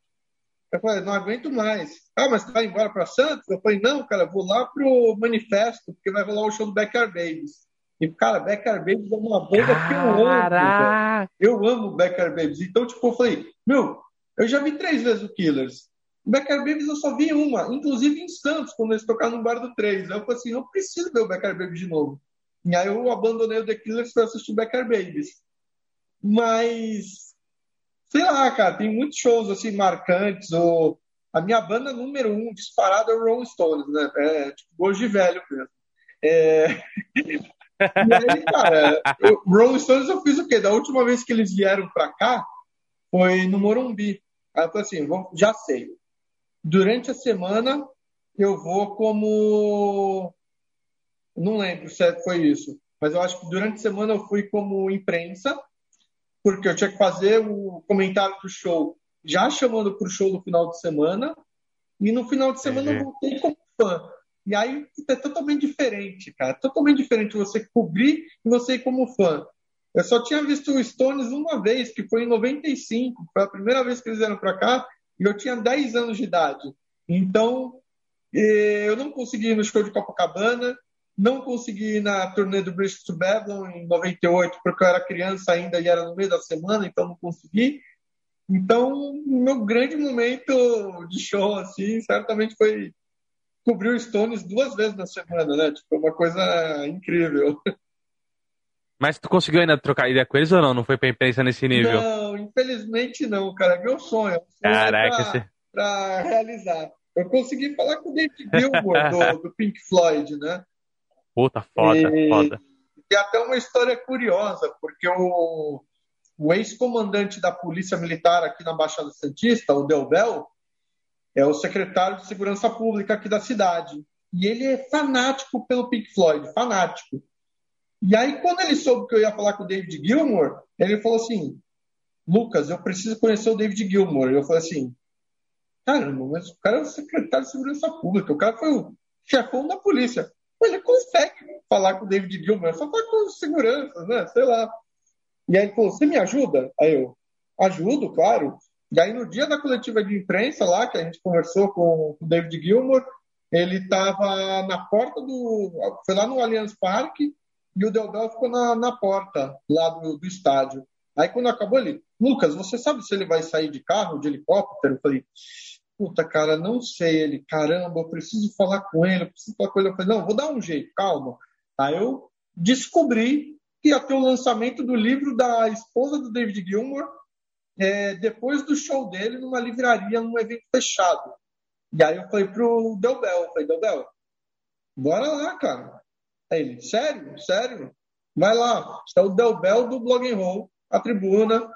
Eu falei, não aguento mais. Ah, mas você vai embora para Santos? Eu falei, não, cara, vou lá pro Manifesto, porque vai rolar o show do Backyard Babies. E, cara, Backyard Babies é uma banda que eu amo. Eu amo Backyard Babies. Então, tipo, eu falei, meu, eu já vi três vezes o Killers. O Backyard Babies eu só vi uma, inclusive em Santos, quando eles tocaram no Bar do 3. Aí eu falei assim, eu preciso ver o Backyard Babies de novo. E aí eu abandonei o The Killers para assistir o Backyard Babies. Mas sei lá, cara, tem muitos shows assim marcantes. Ou a minha banda número um disparada é o Rolling Stones, né? É tipo de velho mesmo. É... e aí, cara, o Rolling Stones eu fiz o quê? Da última vez que eles vieram pra cá foi no Morumbi. Aí eu falei assim, já sei. Durante a semana eu vou como. Não lembro se é, foi isso, mas eu acho que durante a semana eu fui como imprensa porque eu tinha que fazer o comentário do show já chamando para o show no final de semana, e no final de semana uhum. eu voltei como fã. E aí é totalmente diferente, cara. Totalmente diferente você cobrir e você ir como fã. Eu só tinha visto o Stones uma vez, que foi em 95, foi a primeira vez que eles vieram para cá, e eu tinha 10 anos de idade. Então, eh, eu não consegui ir no show de Copacabana, não consegui ir na turnê do British to Babylon em 98, porque eu era criança ainda e era no meio da semana, então não consegui. Então, meu grande momento de show, assim, certamente foi cobrir o Stones duas vezes na semana, né? Tipo, uma coisa incrível. Mas tu conseguiu ainda trocar ideia com eles ou não? Não foi pra imprensa nesse nível? Não, infelizmente não, cara. É meu sonho. É Caraca, pra, você... pra realizar. Eu consegui falar com o David Gilmour, do, do Pink Floyd, né? Puta, foda, e, foda. Tem até uma história curiosa, porque o, o ex-comandante da Polícia Militar aqui na Baixada Santista, o Delbel, é o secretário de Segurança Pública aqui da cidade. E ele é fanático pelo Pink Floyd, fanático. E aí, quando ele soube que eu ia falar com o David Gilmour, ele falou assim: Lucas, eu preciso conhecer o David Gilmour. Eu falei assim: caramba, mas o cara é o secretário de Segurança Pública, o cara foi o chefão da polícia ele consegue falar com o David Gilman, só falar com segurança, né? Sei lá. E aí ele falou: Você me ajuda? Aí eu: Ajudo, claro. E aí no dia da coletiva de imprensa lá, que a gente conversou com o David Gilmour, ele estava na porta do. Foi lá no Allianz Parque e o Delbel ficou na, na porta lá do, do estádio. Aí quando acabou ele, Lucas, você sabe se ele vai sair de carro, de helicóptero? Eu falei, puta, cara, não sei. Ele, caramba, eu preciso falar com ele, eu preciso falar com ele. Eu falei, não, vou dar um jeito, calma. Aí eu descobri que ia ter o lançamento do livro da esposa do David Gilmour é, depois do show dele numa livraria, num evento fechado. E aí eu falei pro Del Bel, eu falei, Del Bel, bora lá, cara. Aí ele, sério? Sério? Vai lá, é o Del Bel do Blog and Roll, a tribuna,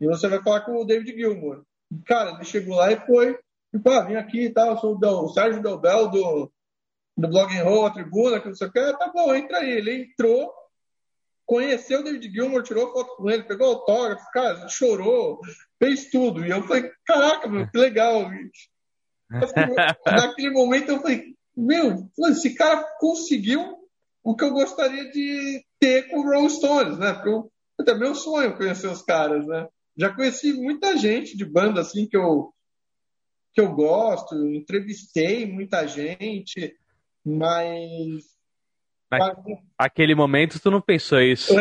e você vai falar com o David Gilmour. Cara, ele chegou lá e foi, tipo, ah, vim aqui e tá, tal, sou o, Del, o Sérgio Del Bel do, do Blog and Roll, a tribuna, que não sei o que, tá bom, entra aí. Ele entrou, conheceu o David Gilmour, tirou foto com ele, pegou autógrafo, cara, chorou, fez tudo. E eu falei, caraca, meu, que legal. Naquele momento eu falei, meu, esse cara conseguiu o que eu gostaria de ter com o Rolling Stones, né? Porque eu, é meu sonho conhecer os caras, né? Já conheci muita gente de banda assim que eu que eu gosto, entrevistei muita gente, mas Aquele momento tu não pensou isso.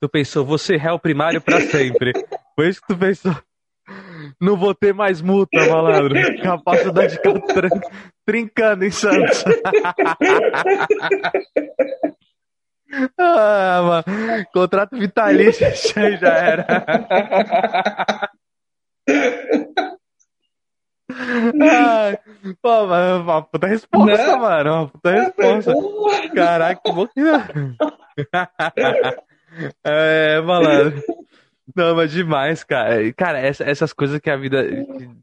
Tu pensou, você réu primário para sempre. Foi isso que tu pensou. Não vou ter mais multa, malandro. Capacidade trin trincando em Santos. ah, mano. Contrato vitalício já era. Ai, pô, mas uma puta resposta, né? mano. Uma puta resposta. Caraca, que que É, malandro. Não, mas demais, cara. Cara, essa, essas coisas que a vida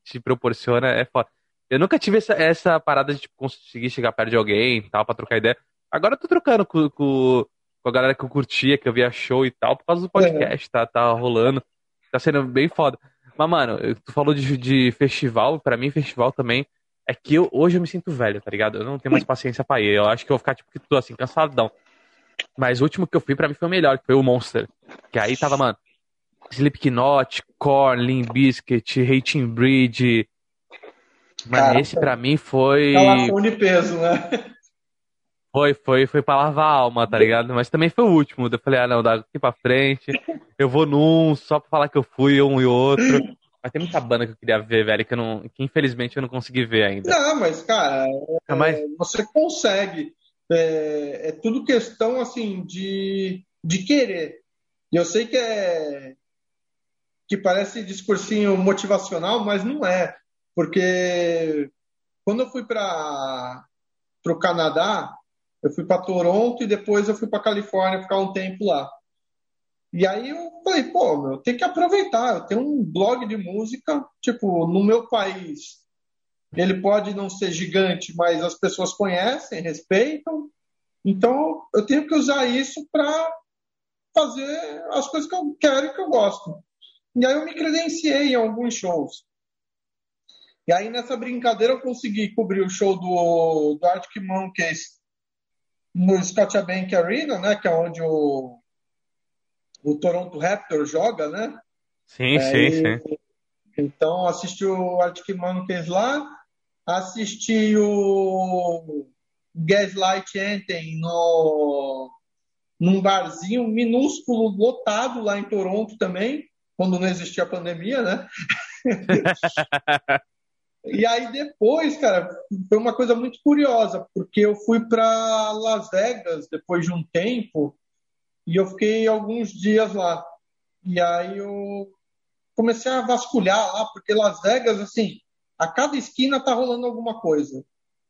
te proporciona é foda. Eu nunca tive essa, essa parada de tipo, conseguir chegar perto de alguém e tal, pra trocar ideia. Agora eu tô trocando com, com, com, a galera que eu curtia, que eu via show e tal, por causa do podcast, tá, tá rolando. Tá sendo bem foda. Mas, mano, tu falou de, de festival, para mim, festival também é que eu, hoje eu me sinto velho, tá ligado? Eu não tenho mais paciência pra ir. Eu acho que eu vou ficar, tipo, que tô assim, cansadão. Mas o último que eu fui, pra mim, foi o melhor, que foi o Monster. Que aí tava, mano, Slipknot, Korn, Limp Bizkit, Hating Breed. Mas Cara, esse pra mim foi. Calação de peso, né? Foi, foi, foi pra lavar a alma, tá ligado? Mas também foi o último. Eu falei, ah, não, daqui pra frente. Eu vou num só pra falar que eu fui, um e outro. Mas tem muita banda que eu queria ver, velho, que, eu não, que infelizmente eu não consegui ver ainda. Não, mas, cara, é, mas... você consegue. É, é, tudo questão, assim, de, de querer. E eu sei que é, que parece discursinho motivacional, mas não é. Porque quando eu fui para o Canadá, eu fui para Toronto e depois eu fui para Califórnia ficar um tempo lá. E aí eu falei, pô, meu, tem que aproveitar. Eu tenho um blog de música, tipo, no meu país. Ele pode não ser gigante, mas as pessoas conhecem, respeitam. Então eu tenho que usar isso para fazer as coisas que eu quero e que eu gosto. E aí eu me credenciei em alguns shows. E aí nessa brincadeira eu consegui cobrir o show do, do Arctic Monkeys no Scotiabank Arena, né, que é onde o, o Toronto Raptors joga, né? Sim, é, sim, sim. Então assisti o Arctic Monkeys lá, assisti o Gaslight Anthem no num barzinho minúsculo lotado lá em Toronto também quando não existia a pandemia, né? e aí depois, cara, foi uma coisa muito curiosa, porque eu fui para Las Vegas depois de um tempo e eu fiquei alguns dias lá. E aí eu comecei a vasculhar lá, porque Las Vegas, assim, a cada esquina tá rolando alguma coisa.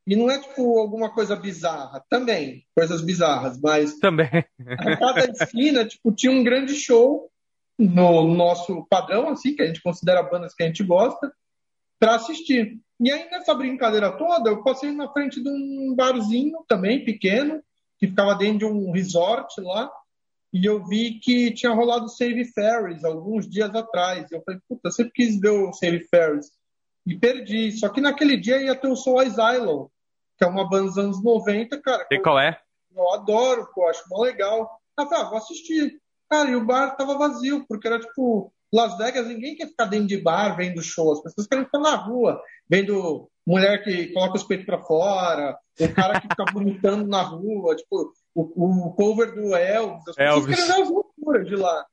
E não é tipo alguma coisa bizarra, também, coisas bizarras, mas também. a cada esquina, tipo, tinha um grande show no nosso padrão, assim, que a gente considera bandas que a gente gosta, para assistir. E aí, nessa brincadeira toda, eu passei na frente de um barzinho também, pequeno, que ficava dentro de um resort lá, e eu vi que tinha rolado Save Ferries alguns dias atrás. Eu falei, puta, eu sempre quis ver o Save Ferries. E perdi. Só que naquele dia ia ter o Soul Asylum, que é uma banda dos anos 90, cara. E qual é? Eu adoro, pô, acho mó legal. Ah, tá, vou assistir. Cara, e o bar tava vazio, porque era tipo, Las Vegas, ninguém quer ficar dentro de bar vendo show, as pessoas querem ficar na rua, vendo mulher que coloca os peitos para fora, o cara que fica vomitando na rua, tipo, o, o cover do Elvis, as pessoas Elvis. querem ver as loucuras de lá.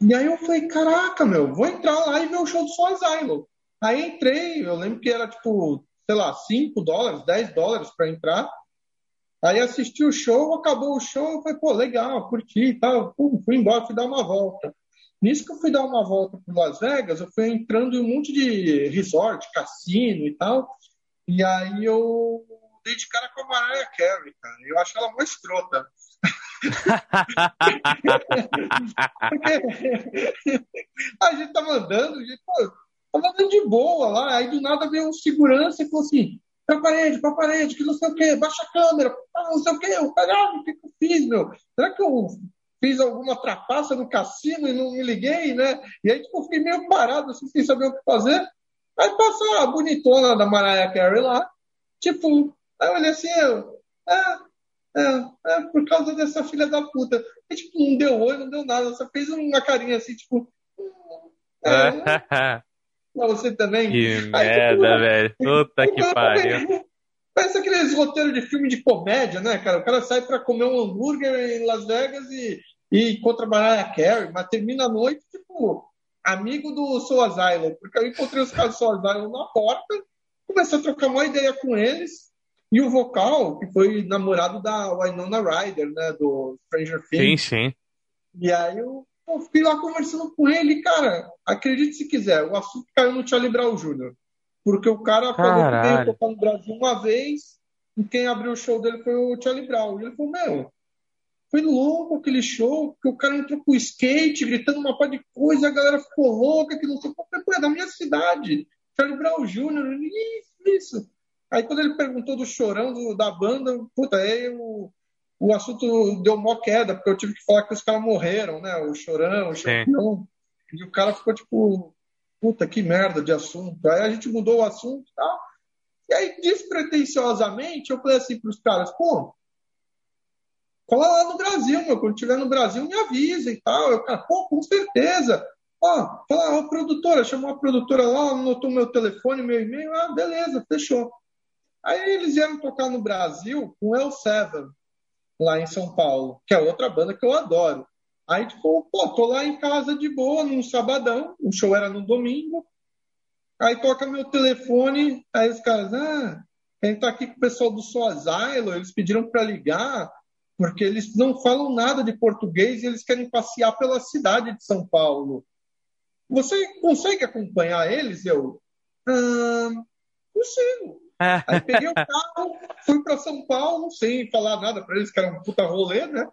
E aí eu falei, caraca, meu, vou entrar lá e ver o show do Soul Asylum. Aí entrei, eu lembro que era tipo, sei lá, 5 dólares, 10 dólares para entrar. Aí assisti o show, acabou o show, eu falei, pô, legal, curti e tal. Pum, fui embora, fui dar uma volta. Nisso que eu fui dar uma volta por Las Vegas, eu fui entrando em um monte de resort, cassino e tal. E aí eu dei de cara com a Mariah Carey, cara. Eu acho ela uma escrota. a gente tava andando, a gente, pô, tava andando de boa lá, aí do nada veio um segurança e falou assim, pra parede, pra parede, que não sei o quê, baixa a câmera, não sei o quê, caralho, o que, que eu fiz, meu? Será que eu fiz alguma trapaça no cassino e não me liguei, né? E aí, tipo, fiquei meio parado, assim, sem saber o que fazer. Aí passa a bonitona da Mariah Carey lá, tipo, aí eu olhei assim, eu, é, é, é, por causa dessa filha da puta. E, tipo, não deu oi, não deu nada, só fez uma carinha assim, tipo. É, pra você também. Que Aí, merda, tipo, velho. Puta que pariu. Parece aqueles roteiros de filme de comédia, né, cara? O cara sai pra comer um hambúrguer em Las Vegas e, e encontra a Mariah Carey, mas termina a noite, tipo, amigo do Soul Asylum. Porque eu encontrei os caras do Soul Asylum na porta, comecei a trocar uma ideia com eles. E o vocal, que foi namorado da Winona Ryder, né, do Stranger Things. Sim, sim. E aí eu, eu fiquei lá conversando com ele, cara, acredite se quiser, o assunto caiu no Charlie Brown Jr. Porque o cara falou que veio tocar no Brasil uma vez, e quem abriu o show dele foi o Charlie Brown. E ele falou, meu, foi louco aquele show, que o cara entrou com skate, gritando uma par de coisa, a galera ficou louca, que não sei o que, é da minha cidade. Charlie Brown Jr., isso, isso. Aí quando ele perguntou do chorão do, da banda, puta, aí o, o assunto deu mó queda, porque eu tive que falar que os caras morreram, né? O chorão, o chorão. E o cara ficou tipo, puta, que merda de assunto. Aí a gente mudou o assunto e tal. E aí, despretensiosamente, eu falei assim pros caras, pô, cola lá no Brasil, meu. Quando estiver no Brasil, me avisa e tal. Eu, cara, pô, com certeza. Ó, fala, ó, produtora, chamou a produtora lá, anotou meu telefone, meu e-mail. Ah, beleza, fechou. Aí eles vieram tocar no Brasil com El Seven, lá em São Paulo, que é outra banda que eu adoro. Aí, tipo, pô, tô lá em casa de boa, num sabadão, o show era no domingo. Aí toca meu telefone, aí os caras, ah, a gente tá aqui com o pessoal do Soazilo, eles pediram para ligar, porque eles não falam nada de português e eles querem passear pela cidade de São Paulo. Você consegue acompanhar eles? Eu, ah, consigo. Aí peguei o carro, fui para São Paulo, sem falar nada para eles, que era um puta rolê, né?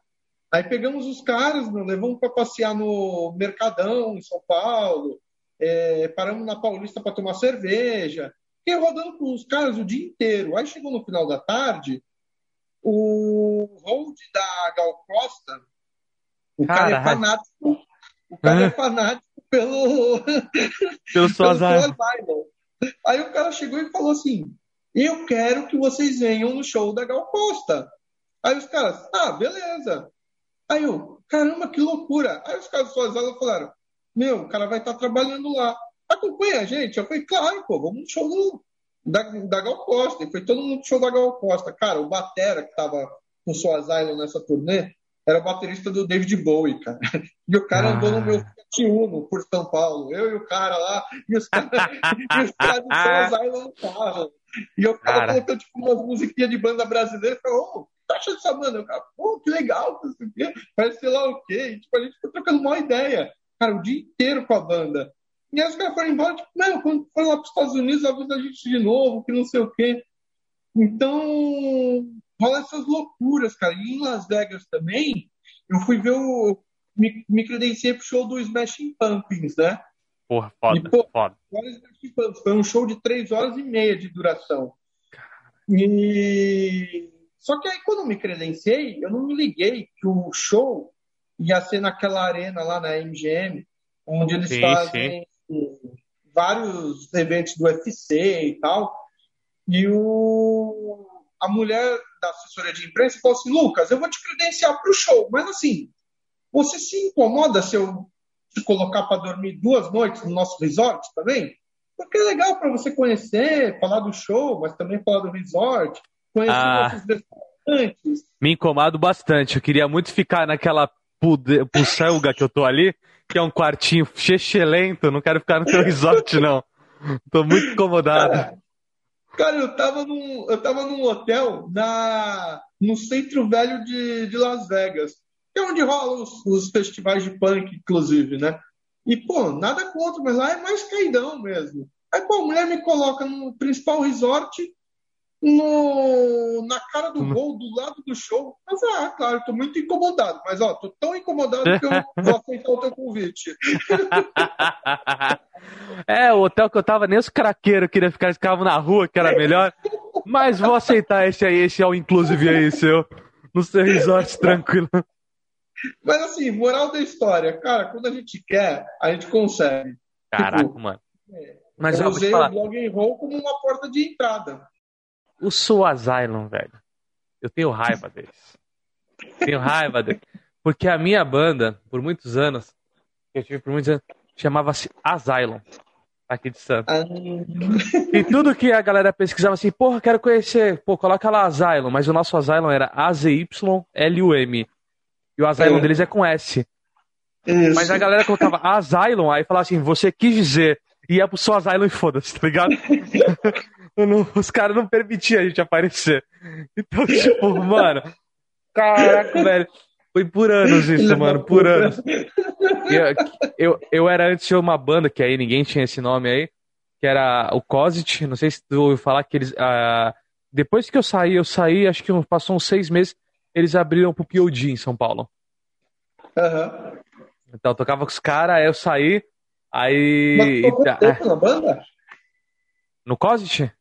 Aí pegamos os caras, meu, levamos para passear no Mercadão, em São Paulo, é, paramos na Paulista para tomar cerveja. Fiquei rodando com os caras o dia inteiro. Aí chegou no final da tarde, o hold da Gal Costa, o cara, cara é fanático, o cara é fanático pelo, pelo, pelo Aí o cara chegou e falou assim: eu quero que vocês venham no show da Gal Costa. Aí os caras, ah, beleza. Aí eu, caramba, que loucura. Aí os caras do Suazala falaram, meu, o cara vai estar trabalhando lá. Acompanha a gente. Eu falei, claro, pô, vamos no show do, da, da Gal Costa. E foi todo mundo show da Gal Costa. Cara, o Batera, que tava com o Suazala nessa turnê, era o baterista do David Bowie, cara. E o cara ah. andou no meu Fiat Uno por São Paulo. Eu e o cara lá, e os caras cara do no carro. E eu ficava cara. colocando tipo, umas musiquinhas de banda brasileira e falava, ô, tá achando essa banda? Eu ficava, pô, que legal, não sei o quê, parece sei lá o quê. E, tipo, a gente ficou trocando uma ideia, cara, o dia inteiro com a banda. E aí os caras foram embora, tipo, não, quando for lá para os Estados Unidos, avisa a gente de novo, que não sei o quê. Então, rola essas loucuras, cara. E em Las Vegas também, eu fui ver o. Me, me credenciei pro show do Smashing Pumpkins, né? Porra, foda, e, pô, foda. Foi um show de três horas e meia de duração. E... Só que aí, quando me credenciei, eu não me liguei que o show ia ser naquela arena lá na MGM, onde eles sim, fazem sim. Vários eventos do UFC e tal. E o... a mulher da assessoria de imprensa falou assim: Lucas, eu vou te credenciar para o show, mas assim, você se incomoda se eu se colocar para dormir duas noites no nosso resort também? Porque é legal para você conhecer, falar do show, mas também falar do resort, conhecer ah, nossos restaurantes. Me incomodo bastante. Eu queria muito ficar naquela pulselga que eu tô ali, que é um quartinho lento. Não quero ficar no teu resort, não. Tô muito incomodado. Cara, cara, eu, tava num, eu tava num hotel na, no centro velho de, de Las Vegas, que é onde rolam os, os festivais de punk, inclusive, né? E, pô, nada contra, mas lá é mais caidão mesmo. Aí, pô, a mulher me coloca no principal resort no, na cara do gol, do lado do show. Mas, ah, claro, estou muito incomodado. Mas, ó, tô tão incomodado que eu vou aceitar o teu convite. é, o hotel que eu tava, nem os craqueiros queriam ficar, ficavam na rua, que era melhor. Mas vou aceitar esse aí, esse é o inclusive aí, seu. No seu resort tranquilo. Mas assim, moral da história, cara, quando a gente quer, a gente consegue. Caraca, tipo, mano. É, Mas eu usei o blog and roll como uma porta de entrada. O Soul Asylum, velho. Eu tenho raiva deles. Tenho raiva deles. Porque a minha banda, por muitos anos, eu tive por muitos anos, chamava-se Asylum. Aqui de Santos. Ah. E tudo que a galera pesquisava assim, porra, quero conhecer, pô, coloca lá Asylum, mas o nosso Asylum era A-Z-Y-L-U-M. E o Asylum é. deles é com S. Isso. Mas a galera colocava Asylum, aí falava assim, você quis dizer, e ia pro seu Asylum e foda-se, tá ligado? não, os caras não permitiam a gente aparecer. Então, tipo, mano, caraca, velho. Foi por anos isso, mano, por anos. Eu, eu, eu era antes de uma banda, que aí ninguém tinha esse nome aí, que era o Cosit, não sei se tu ouviu falar que eles... Uh, depois que eu saí, eu saí, acho que passou uns seis meses, eles abriram pro POD em São Paulo. Uhum. Então, eu tocava com os caras, aí eu saí, aí... Mas tu tempo na banda? No Cosit?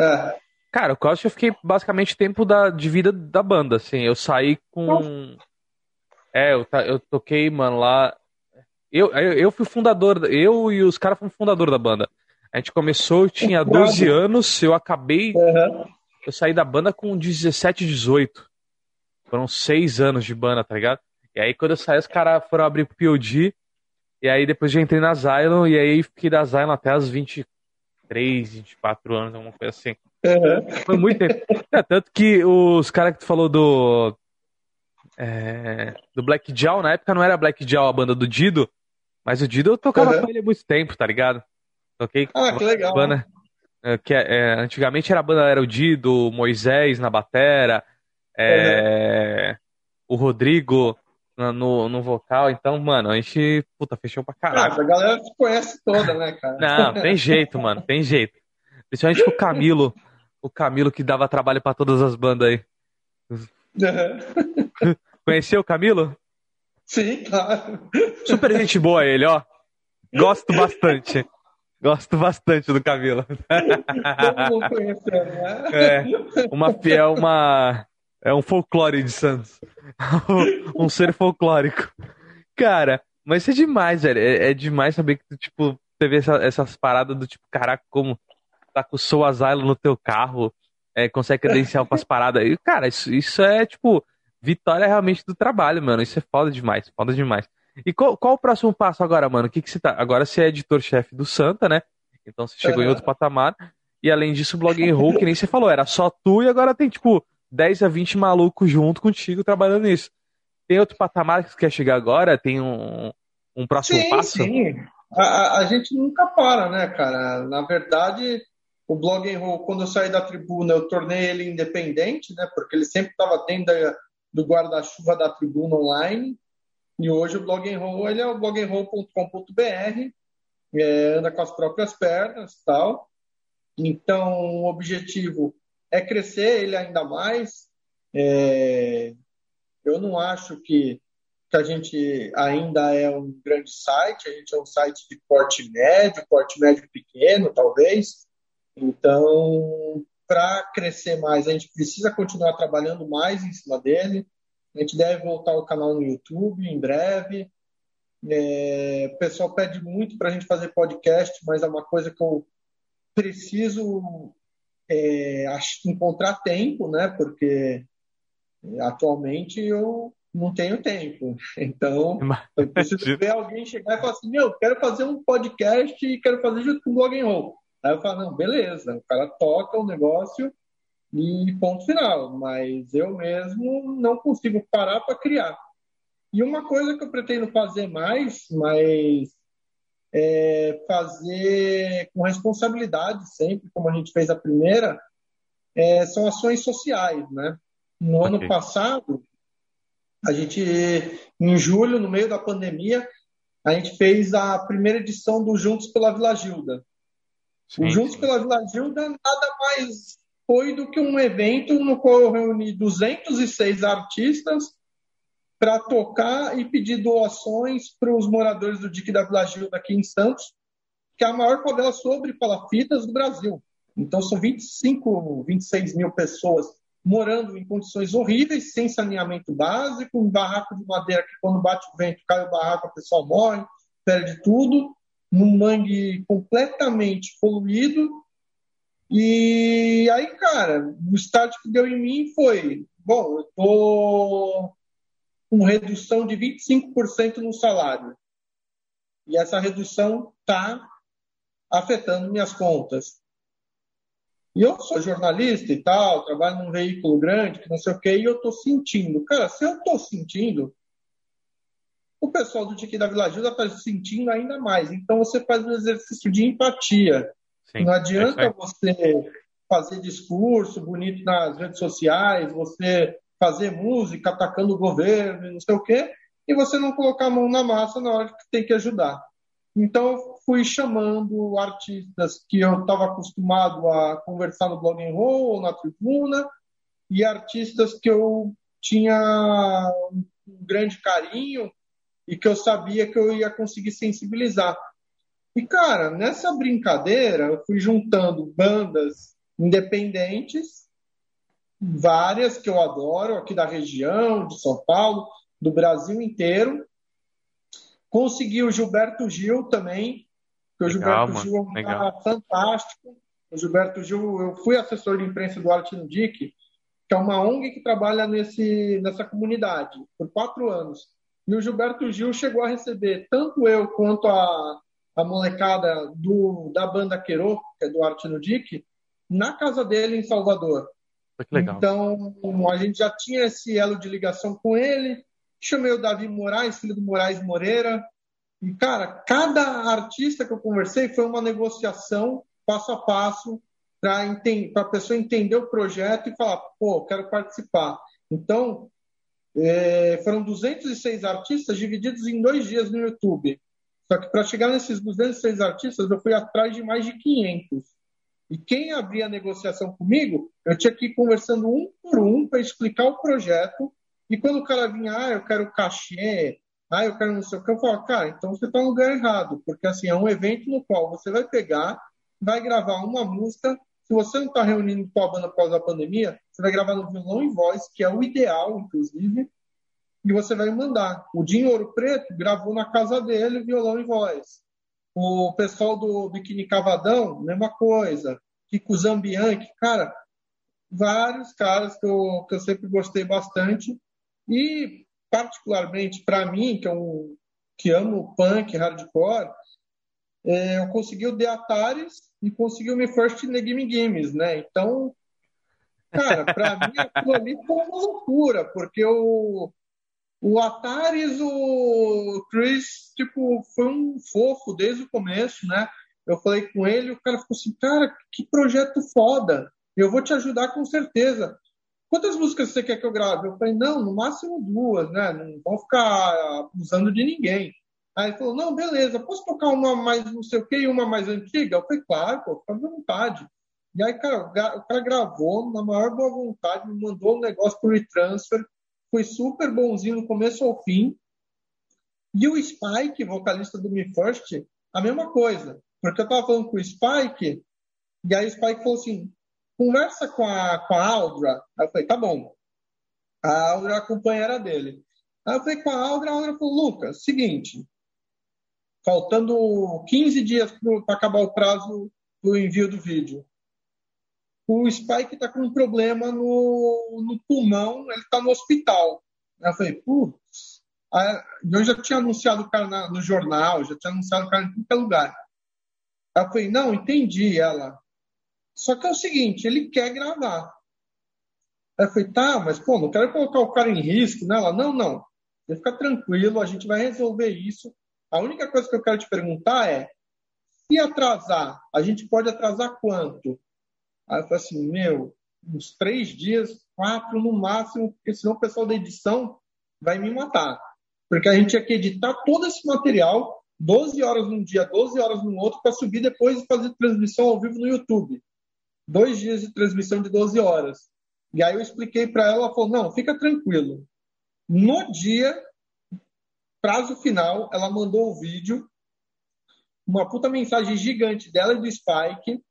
É. Cara, o Costa eu fiquei basicamente tempo da, de vida da banda, assim. Eu saí com. É, eu, eu toquei, mano, lá. Eu, eu, eu fui fundador, eu e os caras fomos fundador da banda. A gente começou, eu tinha 12 anos, eu acabei. Uhum. Eu saí da banda com 17, 18. Foram seis anos de banda, tá ligado? E aí quando eu saí, os caras foram abrir pro POD. E aí depois já entrei na Zylon, e aí fiquei da Zylon até as 20, 23, 24 anos, alguma coisa assim. Uhum. Foi muito tempo. É, tanto que os caras que tu falou do. É, do Black Jaw, na época não era Black Jaw a banda do Dido, mas o Dido eu tocava uhum. com ele há muito tempo, tá ligado? Toquei ah, que legal. Banda, é, que é, é, antigamente era a banda, era o Dido, Moisés na batera, uhum. o Rodrigo no, no vocal, então, mano, a gente, puta, fechou pra caralho. Ah, a galera se conhece toda, né, cara? Não, tem jeito, mano, tem jeito. Principalmente o Camilo, o Camilo que dava trabalho para todas as bandas aí. Uhum. Conheceu o Camilo? Sim, claro. Super gente boa ele, ó. Gosto bastante. Gosto bastante do Camilo. Todo mundo conhecendo, né? É, uma, é uma é um folclore de Santos. um ser folclórico. Cara, mas isso é demais, velho. É, é demais saber que tu, tipo, teve essa, essas paradas do tipo, caraca, como tá com o Soul Asylum no teu carro, é, consegue credencial pras paradas. E, cara, isso, isso é, tipo, vitória realmente do trabalho, mano. Isso é foda demais, foda demais. E qual, qual o próximo passo agora, mano? O que, que você tá. Agora você é editor-chefe do Santa, né? Então você chegou em outro patamar. E além disso, o Blog Roll, que nem você falou, era só tu e agora tem, tipo, 10 a 20 malucos junto contigo trabalhando nisso. Tem outro patamar que você quer chegar agora? Tem um, um próximo sim, passo? Sim, a, a, gente nunca para, né, cara? Na verdade, o Blog Roll, quando eu saí da tribuna, eu tornei ele independente, né? Porque ele sempre estava dentro da, do guarda-chuva da tribuna online. E hoje o Blog Roll, ele é o bloganroll.com.br, é, anda com as próprias pernas tal. Então, o objetivo é crescer ele ainda mais. É, eu não acho que, que a gente ainda é um grande site, a gente é um site de porte médio, porte médio pequeno, talvez. Então, para crescer mais, a gente precisa continuar trabalhando mais em cima dele. A gente deve voltar ao canal no YouTube em breve. É, o pessoal pede muito para a gente fazer podcast, mas é uma coisa que eu preciso é, encontrar tempo, né? Porque atualmente eu não tenho tempo. Então, eu preciso ver alguém chegar e falar assim: meu, quero fazer um podcast e quero fazer junto com o Blog Roll. Aí eu falo: não, beleza. O cara toca o negócio e ponto final. Mas eu mesmo não consigo parar para criar. E uma coisa que eu pretendo fazer mais, mas é, fazer com responsabilidade sempre, como a gente fez a primeira, é, são ações sociais, né? No okay. ano passado, a gente, em julho, no meio da pandemia, a gente fez a primeira edição do Juntos pela Vila Gilda. Sim, o Juntos sim. pela Vila Gilda nada mais foi do que um evento no qual eu reuni 206 artistas para tocar e pedir doações para os moradores do Dique da Vila Gilda aqui em Santos, que é a maior favela sobre palafitas do Brasil. Então são 25, 26 mil pessoas morando em condições horríveis, sem saneamento básico, um barraco de madeira que quando bate o vento cai o barraco, a pessoa morre, perde tudo, num mangue completamente poluído. E aí, cara, o start que deu em mim foi, bom, eu tô com redução de 25% no salário. E essa redução está afetando minhas contas. E eu sou jornalista e tal, trabalho num veículo grande, que não sei o quê, e eu estou sentindo. Cara, se eu estou sentindo, o pessoal do Tiki da Vila Gilda está sentindo ainda mais. Então você faz um exercício de empatia. Sim, não adianta é você fazer discurso bonito nas redes sociais, você fazer música atacando o governo não sei o quê, e você não colocar a mão na massa na hora que tem que ajudar. Então, fui chamando artistas que eu estava acostumado a conversar no Blog and Roll ou na Tribuna, e artistas que eu tinha um grande carinho e que eu sabia que eu ia conseguir sensibilizar. E, cara, nessa brincadeira, eu fui juntando bandas independentes, várias que eu adoro, aqui da região, de São Paulo, do Brasil inteiro, Consegui o Gilberto Gil também, que o Gilberto Gil é um cara fantástico. O Gilberto Gil, eu fui assessor de imprensa do Arte no DIC, que é uma ONG que trabalha nesse, nessa comunidade, por quatro anos. E o Gilberto Gil chegou a receber tanto eu quanto a, a molecada do, da banda Queiro, que é do Arte no DIC, na casa dele em Salvador. Então, a gente já tinha esse elo de ligação com ele, Chamei o Davi Moraes, filho do Moraes Moreira. E, cara, cada artista que eu conversei foi uma negociação passo a passo para a pessoa entender o projeto e falar, pô, quero participar. Então, é, foram 206 artistas divididos em dois dias no YouTube. Só que para chegar nesses 206 artistas, eu fui atrás de mais de 500. E quem abria a negociação comigo, eu tinha que ir conversando um por um para explicar o projeto e quando o cara vinha, ah, eu quero cachê, ah, eu quero não sei o que, eu falo, cara, então você está no lugar errado, porque assim, é um evento no qual você vai pegar, vai gravar uma música, se você não está reunindo com a banda causa da pandemia, você vai gravar no violão e voz, que é o ideal, inclusive, e você vai mandar. O Dinho Ouro Preto gravou na casa dele violão e voz. O pessoal do Biquíni Cavadão, mesma coisa. Kiko Zambianchi, cara, vários caras que eu, que eu sempre gostei bastante e, particularmente para mim, que, é um, que amo punk, hardcore, é, eu consegui o The Ataris e consegui o Me First Negime Games, né? Então, cara, para mim aquilo ali foi uma loucura, porque o, o Ataris, o Chris, tipo, foi um fofo desde o começo, né? Eu falei com ele, o cara ficou assim, cara, que projeto foda. Eu vou te ajudar com certeza quantas músicas você quer que eu grave? Eu falei, não, no máximo duas, né? Não vão ficar abusando de ninguém. Aí ele falou, não, beleza, posso tocar uma mais não sei o quê e uma mais antiga? Eu falei, claro, pô, fica à vontade. E aí, cara, o cara gravou na maior boa vontade, me mandou um negócio por retransfer, foi super bonzinho no começo ao fim. E o Spike, vocalista do Me First, a mesma coisa. Porque eu tava falando com o Spike, e aí o Spike falou assim: conversa com a, com a Aldra. Aí eu falei, tá bom. A Aldra é a companheira dele. Aí eu falei com a Aldra, a Aldra falou, Lucas, seguinte, faltando 15 dias para acabar o prazo do envio do vídeo. O Spike está com um problema no, no pulmão, ele está no hospital. Eu falei, putz. Eu já tinha anunciado o cara na, no jornal, já tinha anunciado o cara em qualquer lugar. Eu falei, não, entendi ela. Só que é o seguinte, ele quer gravar. Eu falei, tá, mas pô, não quero colocar o cara em risco, né? Ela, não, não. Você fica tranquilo, a gente vai resolver isso. A única coisa que eu quero te perguntar é: se atrasar, a gente pode atrasar quanto? Eu falei assim: meu, uns três dias, quatro no máximo, porque senão o pessoal da edição vai me matar. Porque a gente tinha que editar todo esse material, 12 horas num dia, 12 horas no outro, para subir depois e fazer transmissão ao vivo no YouTube. Dois dias de transmissão de 12 horas. E aí eu expliquei para ela, ela falou: não, fica tranquilo. No dia, prazo final, ela mandou o vídeo, uma puta mensagem gigante dela e do Spike,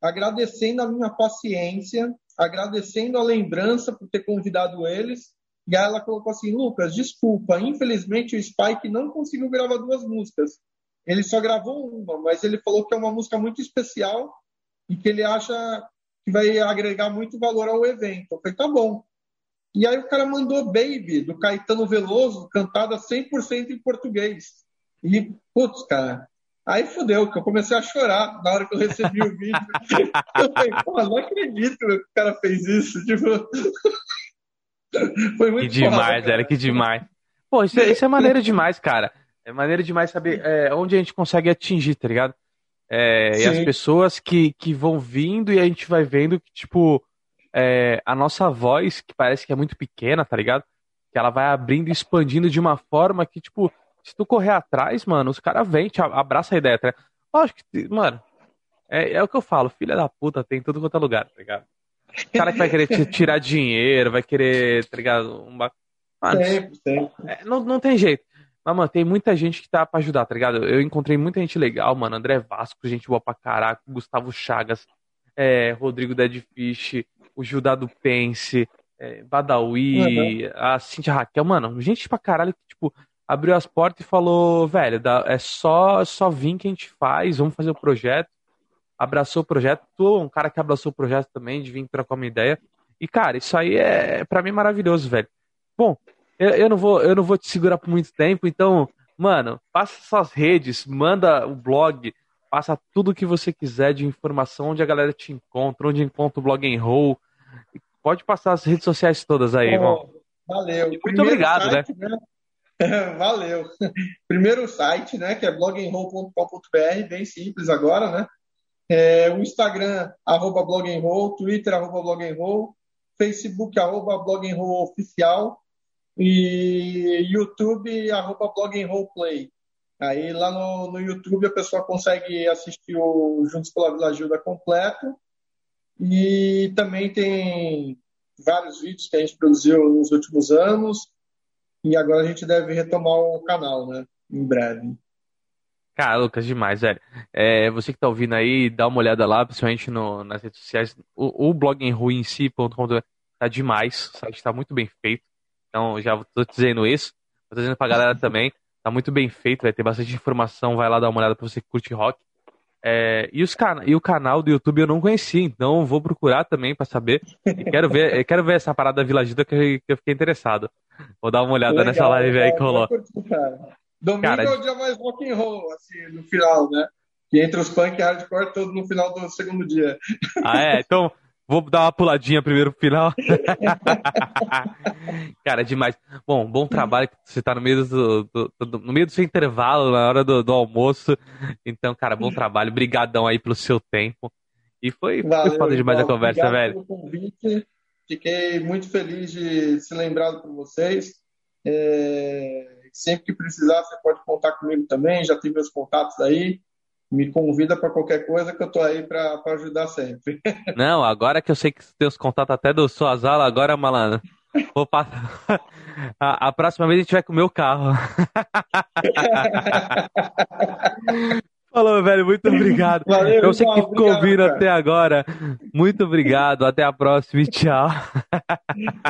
agradecendo a minha paciência, agradecendo a lembrança por ter convidado eles. E aí ela colocou assim: Lucas, desculpa, infelizmente o Spike não conseguiu gravar duas músicas. Ele só gravou uma, mas ele falou que é uma música muito especial e que ele acha que vai agregar muito valor ao evento. Eu falei, tá bom. E aí o cara mandou Baby, do Caetano Veloso, cantada 100% em português. E, putz, cara, Aí fudeu, que eu comecei a chorar na hora que eu recebi o vídeo. eu falei, pô, não acredito que o cara fez isso. Tipo... Foi muito Que demais, foda, era que demais. Pô, isso é, isso é maneiro demais, cara. É maneiro demais saber é, onde a gente consegue atingir, tá ligado? É, e as pessoas que, que vão vindo e a gente vai vendo que, tipo, é, a nossa voz, que parece que é muito pequena, tá ligado? Que ela vai abrindo e expandindo de uma forma que, tipo, se tu correr atrás, mano, os caras vêm, te abraça a ideia, tá? Lógico que, mano, é, é o que eu falo, filha da puta tem tudo quanto é lugar, tá ligado? O cara que vai querer te tirar dinheiro, vai querer, tá ligado? Um... Mano, sempre, sempre. É, não, não tem jeito. Mas, mano, tem muita gente que tá pra ajudar, tá ligado? Eu encontrei muita gente legal, mano. André Vasco, gente boa pra caraca. Gustavo Chagas, é, Rodrigo Deadfish, o Gilda do Pense, é, Badawi, uhum. a Cintia Raquel. Mano, gente pra caralho que, tipo, abriu as portas e falou, velho, é só, só vir que a gente faz, vamos fazer o projeto. Abraçou o projeto, tu um cara que abraçou o projeto também, de vir trocar uma ideia. E, cara, isso aí é, para mim, maravilhoso, velho. Bom, eu, eu, não vou, eu não vou te segurar por muito tempo, então, mano, passa suas redes, manda o blog, passa tudo o que você quiser de informação, onde a galera te encontra, onde encontra o blog em roll. Pode passar as redes sociais todas aí, irmão. Valeu. muito Primeiro obrigado, site, né? né? Valeu. Primeiro site, né, que é blogenroll.com.br, bem simples agora, né? É, o Instagram, arroba blogenroll, Twitter, arroba blogenroll, Facebook, arroba blogenroll oficial e YouTube, arroba. Aí lá no, no YouTube a pessoa consegue assistir o Juntos pela Vila Gilda completo e também tem vários vídeos que a gente produziu nos últimos anos, e agora a gente deve retomar o canal, né? Em breve. Cara, Lucas, demais, velho. É, você que tá ouvindo aí, dá uma olhada lá, principalmente no, nas redes sociais. O, o blog em em si.com tá demais, o site tá muito bem feito. Então, já tô dizendo isso. Tô dizendo pra galera também. Tá muito bem feito, vai ter bastante informação. Vai lá dar uma olhada pra você que curte rock. É, e, os can... e o canal do YouTube eu não conheci, então vou procurar também para saber. E quero ver, quero ver essa parada da Vila Gida que, eu fiquei interessado. Vou dar uma olhada legal, nessa live aí que rolou. Domingo cara, é o dia mais rock and roll, assim, no final, né? Que entre os punk e hardcore todo no final do segundo dia. Ah, é? Então, Vou dar uma puladinha primeiro pro final. Cara, demais. Bom, bom trabalho. Você tá no meio do, do, do, no meio do seu intervalo, na hora do, do almoço. Então, cara, bom trabalho. Obrigadão aí pelo seu tempo. E foi, Valeu, foi foda demais a conversa, velho. Pelo convite. Fiquei muito feliz de ser lembrado por vocês. É... Sempre que precisar, você pode contar comigo também. Já tem meus contatos aí me convida para qualquer coisa que eu tô aí para ajudar sempre. Não, agora que eu sei que tem os contatos até do Suazala, agora, malandro. Vou passar. A, a, próxima vez a gente vai com o meu carro. Falou, velho. Muito obrigado. Valeu, eu sei que ficou ouvindo até agora. Muito obrigado. Até a próxima e tchau.